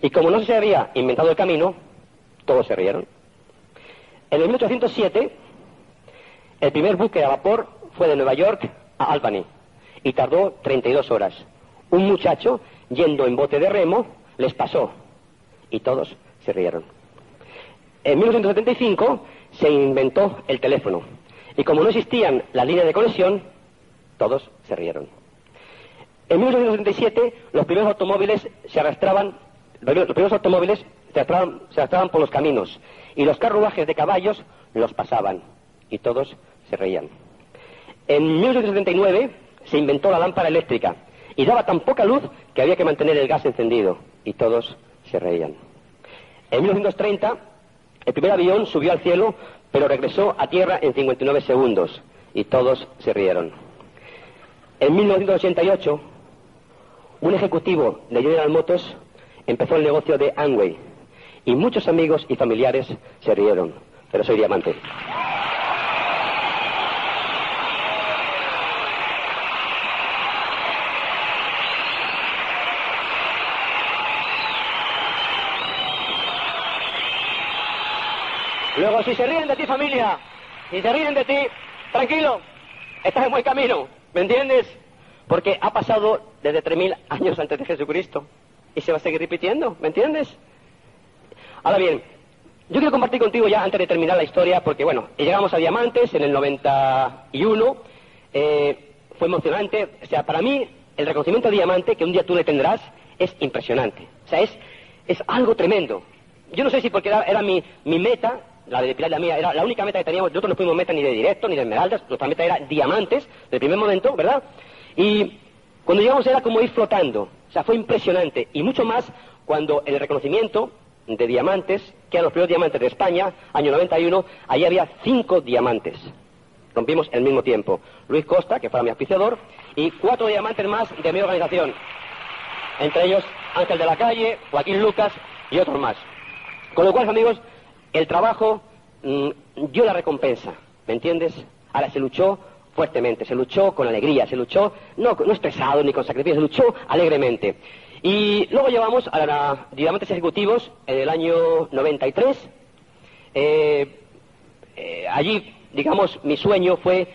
Y como no se había inventado el camino, todos se rieron. En el 1807, el primer buque a vapor fue de Nueva York a Albany y tardó 32 horas. Un muchacho, yendo en bote de remo, les pasó y todos se rieron. En 1975 se inventó el teléfono. Y como no existían las líneas de conexión, todos se rieron. En 1977 los primeros automóviles se arrastraban, los primeros automóviles se arrastraban, por los caminos y los carruajes de caballos los pasaban y todos se reían. En 1979 se inventó la lámpara eléctrica y daba tan poca luz que había que mantener el gas encendido y todos se reían. En 1930 el primer avión subió al cielo, pero regresó a tierra en 59 segundos y todos se rieron. En 1988, un ejecutivo de General Motors empezó el negocio de Amway y muchos amigos y familiares se rieron, pero soy diamante. Luego, si se ríen de ti, familia, si se ríen de ti, tranquilo, estás en buen camino, ¿me entiendes? Porque ha pasado desde 3.000 años antes de Jesucristo y se va a seguir repitiendo, ¿me entiendes? Ahora bien, yo quiero compartir contigo ya antes de terminar la historia, porque bueno, llegamos a Diamantes en el 91, eh, fue emocionante, o sea, para mí el reconocimiento de Diamante que un día tú le tendrás es impresionante, o sea, es, es algo tremendo. Yo no sé si porque era, mi, mi meta, la de Pilar la mía, era la única meta que teníamos, nosotros no fuimos meta ni de directo ni de esmeraldas, nuestra meta era diamantes, del primer momento, ¿verdad? Y cuando llegamos era como ir flotando, o sea, fue impresionante, y mucho más cuando el reconocimiento de diamantes, que eran los primeros diamantes de España, año 91, allí había cinco diamantes. Rompimos el mismo tiempo. Luis Costa, que fue mi auspiciador, y cuatro diamantes más de mi organización. Entre ellos Ángel de la Calle, Joaquín Lucas y otros más. Con lo cual, amigos, el trabajo mm, dio la recompensa, ¿me entiendes? Ahora se luchó fuertemente, se luchó con alegría, se luchó no, no estresado ni con sacrificio, se luchó alegremente. Y luego llevamos a la Diamantes Ejecutivos en el año 93. Eh, eh, allí, digamos, mi sueño fue,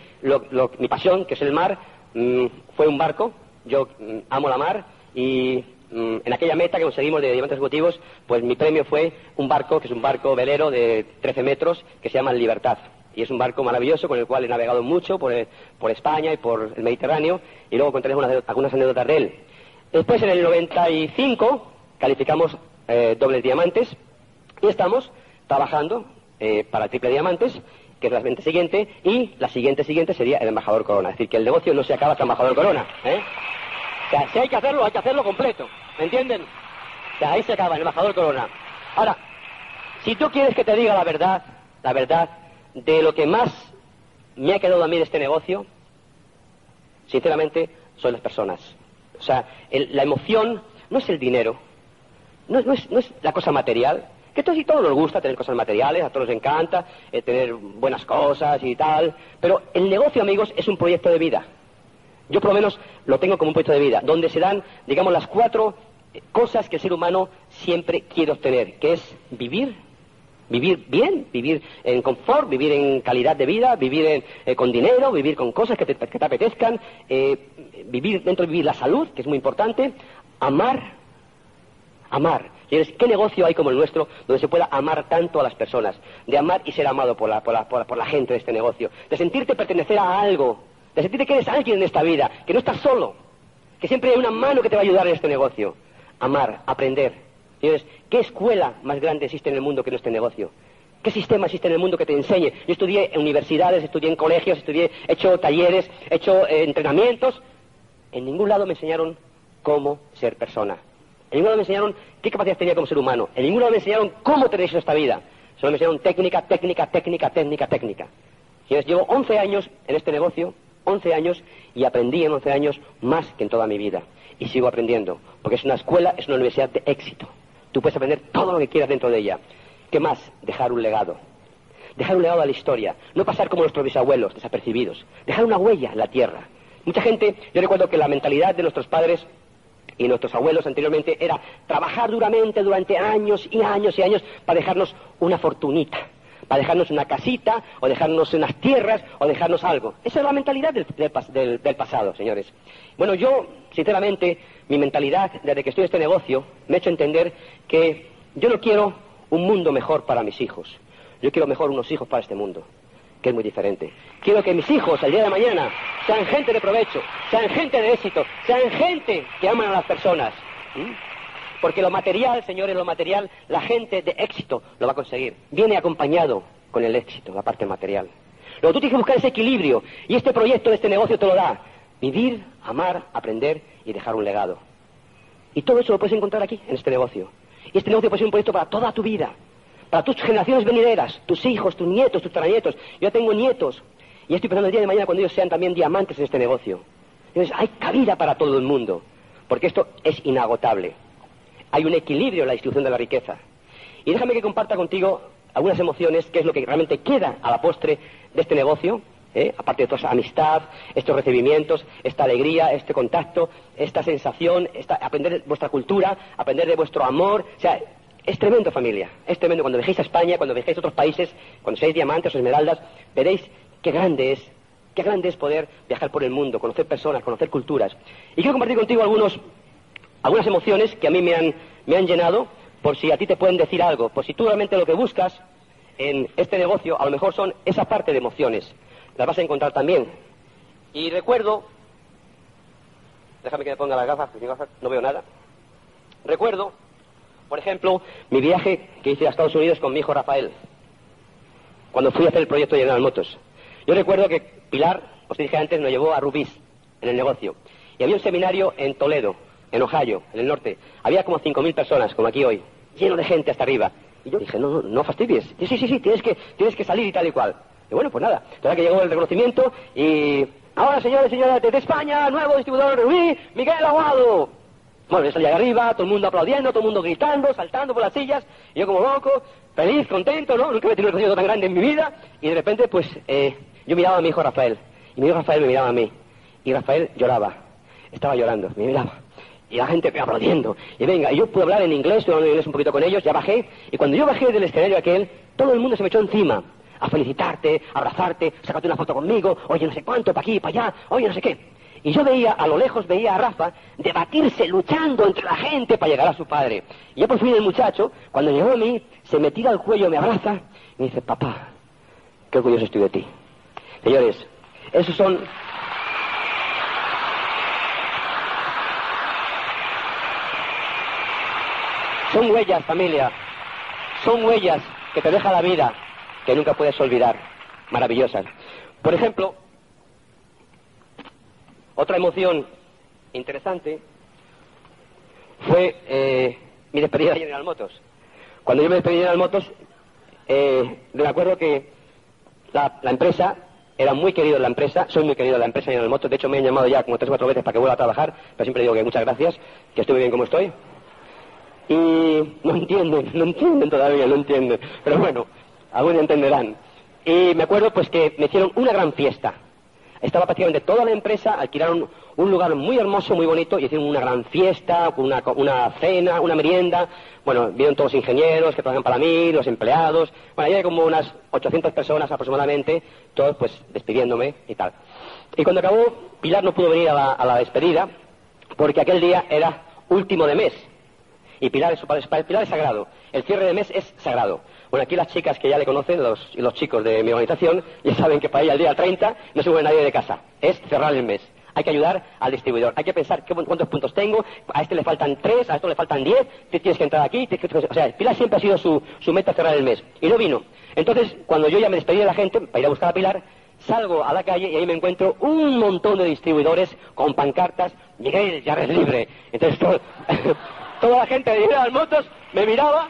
mi pasión, que es el mar, mm, fue un barco. Yo mm, amo la mar y en aquella meta que conseguimos de Diamantes Ejecutivos, pues mi premio fue un barco, que es un barco velero de 13 metros, que se llama Libertad. Y es un barco maravilloso con el cual he navegado mucho por, por España y por el Mediterráneo. Y luego contaré algunas anécdotas de él. Después, en el 95, calificamos eh, dobles diamantes y estamos trabajando eh, para triple diamantes, que es la siguiente siguiente, y la siguiente siguiente sería el embajador corona. Es decir, que el negocio no se acaba con embajador corona. ¿eh? O sea, si hay que hacerlo, hay que hacerlo completo. ¿Me entienden? Ahí se acaba el embajador corona. Ahora, si tú quieres que te diga la verdad, la verdad de lo que más me ha quedado a mí de este negocio, sinceramente, son las personas. O sea, la emoción no es el dinero, no, es, la cosa material, que todos y todos nos gusta tener cosas materiales, a todos nos encanta eh, tener buenas cosas y tal, pero el negocio, amigos, es un proyecto de vida. Yo por lo menos lo tengo como un proyecto de vida, donde se dan, digamos, las cuatro cosas que el ser humano siempre quiere obtener, que es vivir, vivir bien, vivir en confort, vivir en calidad de vida, vivir eh, con dinero, vivir con cosas que te, apetezcan, eh, vivir dentro de vivir la salud, que es muy importante, amar, amar. ¿Qué negocio hay como el nuestro donde se pueda amar tanto a las personas? De amar y ser amado por la, por la, por la gente de este negocio. De sentirte pertenecer a algo. De sentirte que eres alguien en esta vida. Que no estás solo. Que siempre hay una mano que te va a ayudar en este negocio. Amar, aprender, Señores, ¿qué escuela más grande existe en el mundo que no este negocio? ¿Qué sistema existe en el mundo que te enseñe? Yo estudié en universidades, estudié en colegios, estudié, he hecho talleres, he hecho eh, entrenamientos. En ningún lado me enseñaron cómo ser persona. En ningún lado me enseñaron qué capacidad tenía como ser humano. En ningún lado me enseñaron cómo tener esta vida. Solo me enseñaron técnica, técnica, técnica, técnica, técnica. Señores, llevo 11 años en este negocio, 11 años, y aprendí en 11 años más que en toda mi vida. Y sigo aprendiendo, porque es una escuela, es una universidad de éxito. Tú puedes aprender todo lo que quieras dentro de ella. ¿Qué más? Dejar un legado. Dejar un legado a la historia. No pasar como nuestros bisabuelos, desapercibidos. Dejar una huella en la tierra. Mucha gente, yo recuerdo que la mentalidad de nuestros padres y nuestros abuelos anteriormente era trabajar duramente durante años y años y años para dejarnos una fortunita, para dejarnos una casita, o dejarnos unas tierras, o dejarnos algo. Esa es la mentalidad del, pasado, señores. Bueno, yo, sinceramente, mi mentalidad desde que estoy en este negocio me ha hecho entender que yo no quiero un mundo mejor para mis hijos. Yo quiero mejor unos hijos para este mundo, que es muy diferente. Quiero que mis hijos, al día de mañana, sean gente de provecho, sean gente de éxito, sean gente que aman a las personas. Porque lo material, señores, lo material, la gente de éxito lo va a conseguir. Viene acompañado con el éxito, la parte material. Luego tú tienes que buscar ese equilibrio y este proyecto, este negocio te lo da. Vivir, amar, aprender y dejar un legado. Y todo eso lo puedes encontrar aquí, en este negocio. Y este negocio puede ser un proyecto para toda tu vida, para tus generaciones venideras, tus hijos, tus nietos, tus tranietos. Yo tengo nietos y estoy pensando el día de mañana cuando ellos sean también diamantes en este negocio. Entonces, hay cabida para todo el mundo, porque esto es inagotable. Hay un equilibrio en la distribución de la riqueza. Y déjame que comparta contigo algunas emociones, que es lo que realmente queda a la postre de este negocio, ¿eh? aparte de toda esa amistad, estos recibimientos, esta alegría, este contacto, esta sensación, aprender de vuestra cultura, aprender de vuestro amor. O sea, Es tremendo, familia. Es tremendo. Cuando viajéis a España, cuando viajéis a otros países, cuando seáis diamantes o esmeraldas, veréis qué grande es, qué grande es poder viajar por el mundo, conocer personas, conocer culturas. Y quiero compartir contigo algunos, algunas emociones que a mí me han, me han llenado, por si a ti te pueden decir algo, por si tú realmente lo que buscas en este negocio, a lo mejor son esa parte de emociones. Las vas a encontrar también. Y recuerdo, déjame que me ponga las gafas, sin gafas no veo nada. Recuerdo por ejemplo, mi viaje que hice a Estados Unidos con mi hijo Rafael, cuando fui a hacer el proyecto de General Motors. Yo recuerdo que Pilar, os dije antes, nos llevó a Rubis en el negocio. Y había un seminario en Toledo, en Ohio, en el norte. Había como 5.000 personas, como aquí hoy, lleno de gente hasta arriba. Y yo dije, no, no, no fastidies. sí, sí, sí, tienes que, tienes que salir y tal y cual. Y bueno, pues nada. Entonces que llegó el reconocimiento y... Ahora, señores y señoras, desde España, nuevo distribuidor Rubí, Miguel Aguado. Bueno, yo salí arriba, todo el mundo aplaudiendo, todo el mundo gritando, saltando por las sillas, y yo como loco, feliz, contento, ¿no? Nunca había tenido un concierto tan grande en mi vida, y de repente, pues, eh, yo miraba a mi hijo Rafael, y mi hijo Rafael me miraba a mí, y Rafael lloraba, estaba llorando, me miraba, y la gente aplaudiendo, y venga, yo pude hablar en inglés, estuve hablando en inglés un poquito con ellos, ya bajé, y cuando yo bajé del escenario aquel, todo el mundo se me echó encima, a felicitarte, a abrazarte, sacarte una foto conmigo, oye, no sé cuánto, para aquí, para allá, oye, no sé qué. Y yo veía, a lo lejos veía a Rafa debatirse, luchando entre la gente para llegar a su padre. Y ya por fin el muchacho, cuando llegó a mí, se me tira al cuello, me abraza y me dice, papá, qué orgulloso estoy de ti. Señores, esos son... Son huellas, familia. Son huellas que te deja la vida, que nunca puedes olvidar. Maravillosas. Por ejemplo, otra emoción interesante fue eh, mi despedida de General Motors. Cuando yo me despedí de General Motors, eh, me acuerdo que la, empresa, era muy querido en la empresa, soy muy querido en la empresa General Motors, de hecho me han llamado ya como tres o cuatro veces para que vuelva a trabajar, pero siempre digo que muchas gracias, que estoy bien como estoy. Y no entienden, no entienden todavía, no entienden, pero bueno, algún entenderán. Y me acuerdo pues que me hicieron una gran fiesta, estaba prácticamente toda la empresa, alquilaron un lugar muy hermoso, muy bonito, y hicieron una gran fiesta, una, una cena, una merienda. Bueno, vieron todos los ingenieros que trabajan para mí, los empleados. Bueno, hay como unas 800 personas aproximadamente, todos pues despidiéndome y tal. Y cuando acabó, Pilar no pudo venir a la, a la despedida, porque aquel día era último de mes. Y Pilar es, Pilar es sagrado. El cierre de mes es sagrado. Bueno, aquí las chicas que ya le conocen, los, chicos de mi organización, ya saben que para ella el día 30 no se mueve nadie de casa. Es cerrar el mes. Hay que ayudar al distribuidor. Hay que pensar cuántos puntos tengo. A este le faltan tres, a esto le faltan diez. Tienes que entrar aquí. o sea, Pilar siempre ha sido su, su meta cerrar el mes. Y no vino. Entonces, cuando yo ya me despedí de la gente para ir a buscar a Pilar, salgo a la calle y ahí me encuentro un montón de distribuidores con pancartas. Miguel, ya eres libre. Entonces, toda la gente de General Motos me miraba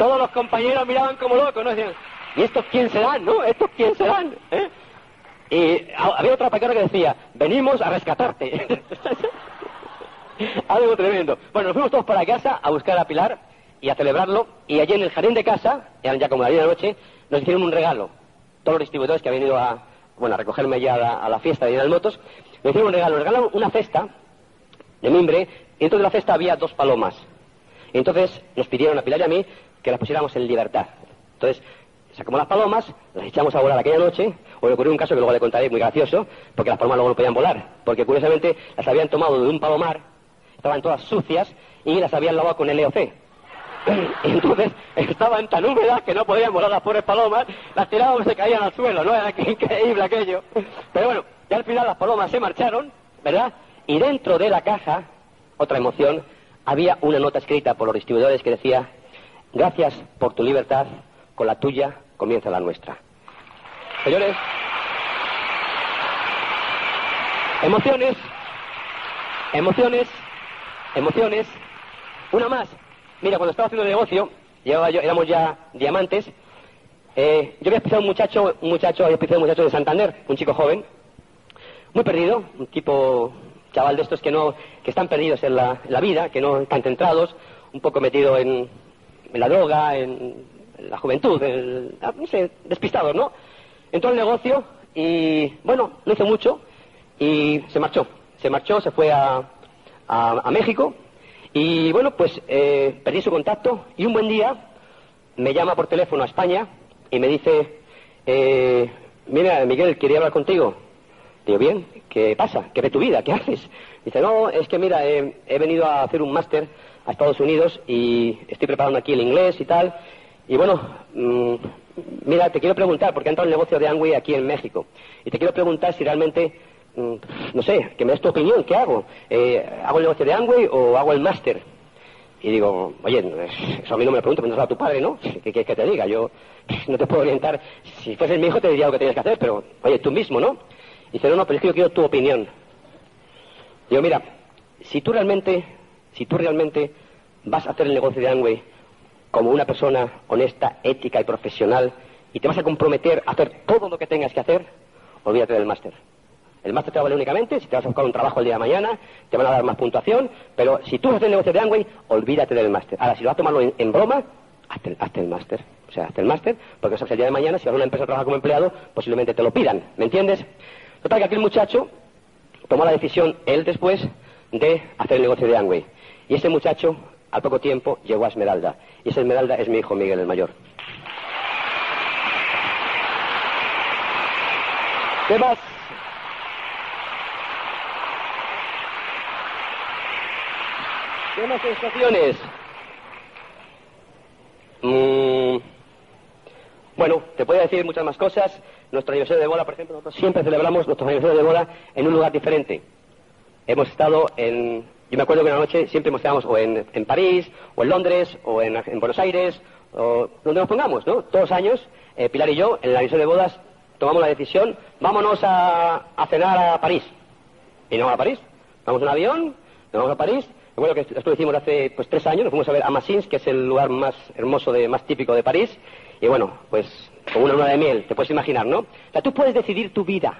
Todos los compañeros miraban como locos, ¿no? Decían, ¿y estos quién serán, no? ¿Estos quién serán? ¿Eh? Y había otra paquera que decía, venimos a rescatarte. Algo tremendo. Bueno, nos fuimos todos para casa a buscar a Pilar y a celebrarlo. Y allí en el jardín de casa, eran ya como la de la noche, nos hicieron un regalo. Todos los distribuidores que habían ido a, bueno, a recogerme ya a la, fiesta de Motos, me hicieron un regalo. Nos regalaron una cesta de mimbre dentro de la cesta había dos palomas. Entonces nos pidieron a Pilar y a mí que las pusiéramos en libertad. Entonces, sacamos las palomas, las echamos a volar aquella noche, o le ocurrió un caso que luego le contaré muy gracioso, porque las palomas luego no podían volar, porque curiosamente las habían tomado de un palomar, estaban todas sucias, y las habían lavado con el LOC. Y entonces estaban tan húmedas que no podían volar las pobres palomas, las tirábamos y se caían al suelo, ¿no? Era increíble aquello. Pero bueno, ya al final las palomas se marcharon, ¿verdad? Y dentro de la caja, otra emoción, había una nota escrita por los distribuidores que decía, Gracias por tu libertad, con la tuya comienza la nuestra. Señores, emociones, emociones, emociones. Una más. Mira, cuando estaba haciendo el negocio, llevaba yo, éramos ya diamantes. Eh, yo había empezado un muchacho, un muchacho, había empezado un muchacho de Santander, un chico joven, muy perdido, un tipo chaval de estos que no, que están perdidos en la, vida, que no están centrados, un poco metido en, la droga, en, la juventud, ah, no sé, despistados, ¿no? Entró al negocio y, bueno, no hizo mucho y se marchó. Se marchó, se fue a, a, México Y bueno, pues eh, perdí su contacto y un buen día me llama por teléfono a España y me dice, eh, mira, Miguel, quería hablar contigo. Digo, bien, ¿qué pasa? ¿Qué ve tu vida? ¿Qué haces? Dice, no, es que mira, he venido a hacer un máster a Estados Unidos y estoy preparando aquí el inglés y tal. Y bueno, mm, mira, te quiero preguntar, porque ha entrado el negocio de Angway aquí en México. Y te quiero preguntar si realmente, mm, no sé, que me des tu opinión, ¿qué hago? Eh, ¿Hago el negocio de Angway o hago el máster? Y digo, oye, eso a mí no me lo pregunto, pero a tu padre, ¿no? ¿Qué quieres que te diga? Yo no te puedo orientar. Si fuese mi hijo te diría lo que tienes que hacer, pero, oye, tú mismo, ¿no? Dice, no, no, pero es que yo quiero tu opinión. Digo, mira, si tú realmente, si tú realmente vas a hacer el negocio de Angway como una persona honesta, ética y profesional y te vas a comprometer a hacer todo lo que tengas que hacer, olvídate del máster. El máster te va a valer únicamente si te vas a buscar un trabajo el día de mañana, te van a dar más puntuación, pero si tú haces el negocio de Angway, olvídate del máster. Ahora, si lo vas a tomarlo en, broma, hazte, el máster. O sea, hazte el máster, porque sabes el día de mañana, si vas a una empresa a trabajar como empleado, posiblemente te lo pidan. ¿Me entiendes? Total, que aquel muchacho tomó la decisión, él después, de hacer el negocio de Angway. Y ese muchacho al poco tiempo llegó a Esmeralda. Y esa Esmeralda es mi hijo Miguel el mayor. ¿Qué más? ¿Qué más sensaciones? Mm, bueno, te puedo decir muchas más cosas. Nuestro aniversario de boda, por ejemplo, nosotros siempre celebramos nuestro aniversario de boda en un lugar diferente. Hemos estado en yo me acuerdo que una noche siempre estábamos o en, París, o en Londres, o en, Buenos Aires, o donde nos pongamos, ¿no? Todos los años, eh, Pilar y yo, en la visión de bodas, tomamos la decisión, vámonos a, cenar a París. Y no a París. Vamos en un avión, nos vamos a París. Recuerdo que esto lo hicimos hace pues tres años, nos fuimos a ver a Massins, que es el lugar más hermoso, de, más típico de París. Y bueno, pues como una luna de miel, te puedes imaginar, ¿no? O sea, tú puedes decidir tu vida.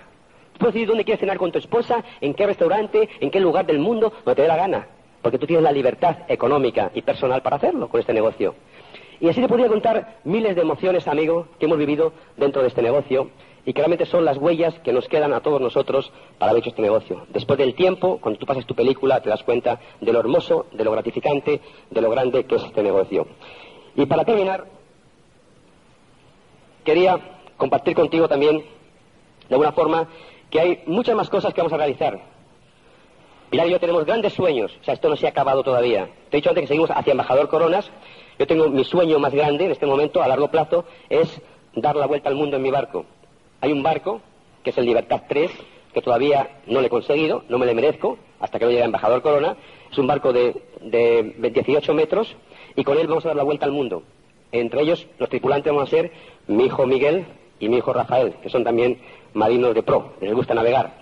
Puedes decidir dónde quieres cenar con tu esposa, en qué restaurante, en qué lugar del mundo, donde te dé la gana. Porque tú tienes la libertad económica y personal para hacerlo con este negocio. Y así te podría contar miles de emociones, amigo, que hemos vivido dentro de este negocio y que realmente son las huellas que nos quedan a todos nosotros para haber hecho este negocio. Después del tiempo, cuando tú pasas tu película, te das cuenta de lo hermoso, de lo gratificante, de lo grande que es este negocio. Y para terminar, quería compartir contigo también, de alguna forma, que hay muchas más cosas que vamos a realizar. Pilar y yo tenemos grandes sueños, o sea, esto no se ha acabado todavía. Te he dicho antes que seguimos hacia Embajador Coronas. Yo tengo mi sueño más grande en este momento, a largo plazo, es dar la vuelta al mundo en mi barco. Hay un barco, que es el Libertad 3, que todavía no le he conseguido, no me le merezco, hasta que no llegue a Embajador Corona. Es un barco de, de 18 metros y con él vamos a dar la vuelta al mundo. Entre ellos, los tripulantes van a ser mi hijo Miguel y mi hijo Rafael, que son también marinos de pro, les gusta navegar.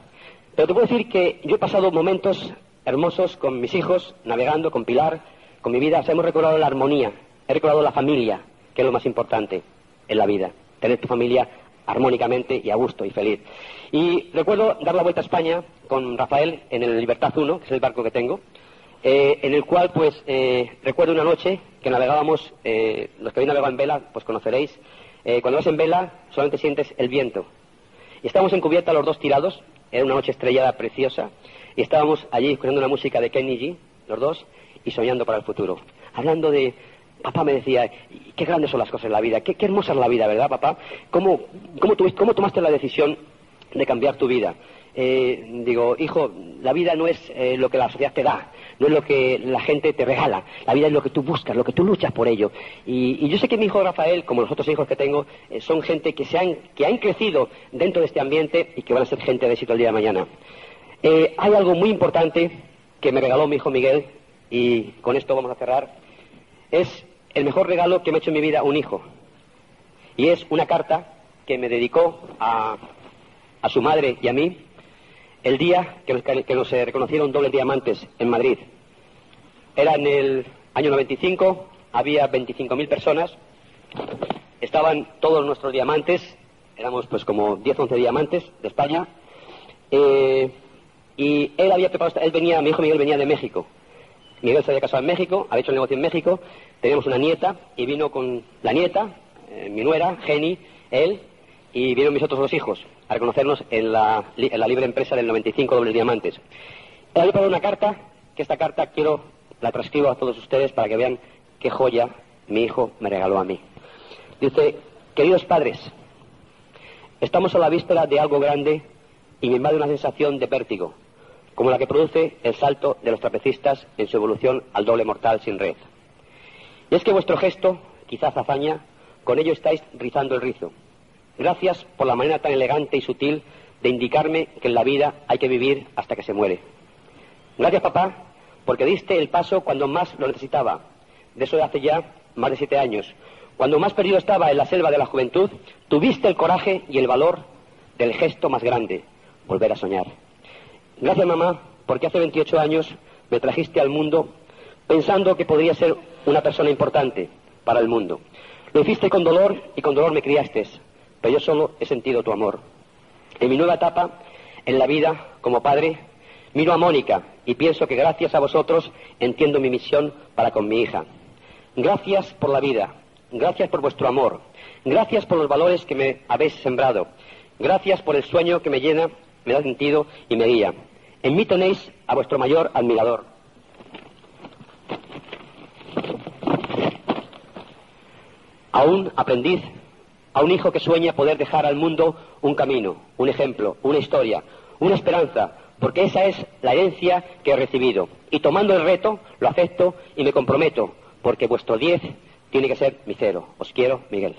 Pero te puedo decir que yo he pasado momentos hermosos con mis hijos, navegando, con Pilar, con mi vida. O sea, hemos recordado la armonía, he recordado la familia, que es lo más importante en la vida. Tener tu familia armónicamente y a gusto y feliz. Y recuerdo dar la vuelta a España con Rafael en el Libertad 1, que es el barco que tengo, eh, en el cual, pues, eh, recuerdo una noche que navegábamos, eh, los que habéis navegado en vela, pues conoceréis, cuando vas en vela solamente sientes el viento, y estábamos en cubierta los dos tirados, era una noche estrellada preciosa, y estábamos allí escuchando una música de Kenny G, los dos, y soñando para el futuro. Hablando de, papá me decía, qué grandes son las cosas en la vida, qué, hermosa es la vida, ¿verdad, papá? ¿Cómo, cómo, cómo tomaste la decisión de cambiar tu vida? Eh, digo, hijo, la vida no es eh, lo que la sociedad te da, no es lo que la gente te regala, la vida es lo que tú buscas, lo que tú luchas por ello. Y, yo sé que mi hijo Rafael, como los otros hijos que tengo, eh, son gente que, se han, que han crecido dentro de este ambiente y que van a ser gente de éxito el día de mañana. hay algo muy importante que me regaló mi hijo Miguel, y con esto vamos a cerrar, es el mejor regalo que me ha hecho en mi vida un hijo. Y es una carta que me dedicó a, a su madre y a mí el día que nos, que reconocieron dobles diamantes en Madrid. Era en el año 95, había 25.000 personas, estaban todos nuestros diamantes, éramos pues como 10 11 diamantes de España, eh, y él había preparado, él venía, mi hijo Miguel venía de México. Miguel se había casado en México, había hecho el negocio en México, teníamos una nieta y vino con la nieta, eh, mi nuera, Jenny, él, y vieron mis otros dos hijos a reconocernos en la, libre empresa del 95 dobles diamantes. He preparado una carta, que esta carta quiero la transcribo a todos ustedes para que vean qué joya mi hijo me regaló a mí. Dice, queridos padres, estamos a la víspera de algo grande y me invade una sensación de vértigo, como la que produce el salto de los trapecistas en su evolución al doble mortal sin red. Y es que vuestro gesto, quizás hazaña, con ello estáis rizando el rizo. Gracias por la manera tan elegante y sutil de indicarme que en la vida hay que vivir hasta que se muere. Gracias, papá, porque diste el paso cuando más lo necesitaba. De eso hace ya más de siete años. Cuando más perdido estaba en la selva de la juventud, tuviste el coraje y el valor del gesto más grande, volver a soñar. Gracias, mamá, porque hace 28 años me trajiste al mundo pensando que podría ser una persona importante para el mundo. Lo hiciste con dolor y con dolor me criaste, pero yo solo he sentido tu amor. En mi nueva etapa en la vida como padre, miro a Mónica y pienso que gracias a vosotros entiendo mi misión para con mi hija. Gracias por la vida, gracias por vuestro amor, gracias por los valores que me habéis sembrado, gracias por el sueño que me llena, me da sentido y me guía. En mí tenéis a vuestro mayor admirador. A un aprendiz, a un hijo que sueña poder dejar al mundo un camino, un ejemplo, una historia, una esperanza, porque esa es la herencia que he recibido. Y tomando el reto, lo acepto y me comprometo, porque vuestro diez tiene que ser mi cero. Os quiero, Miguel.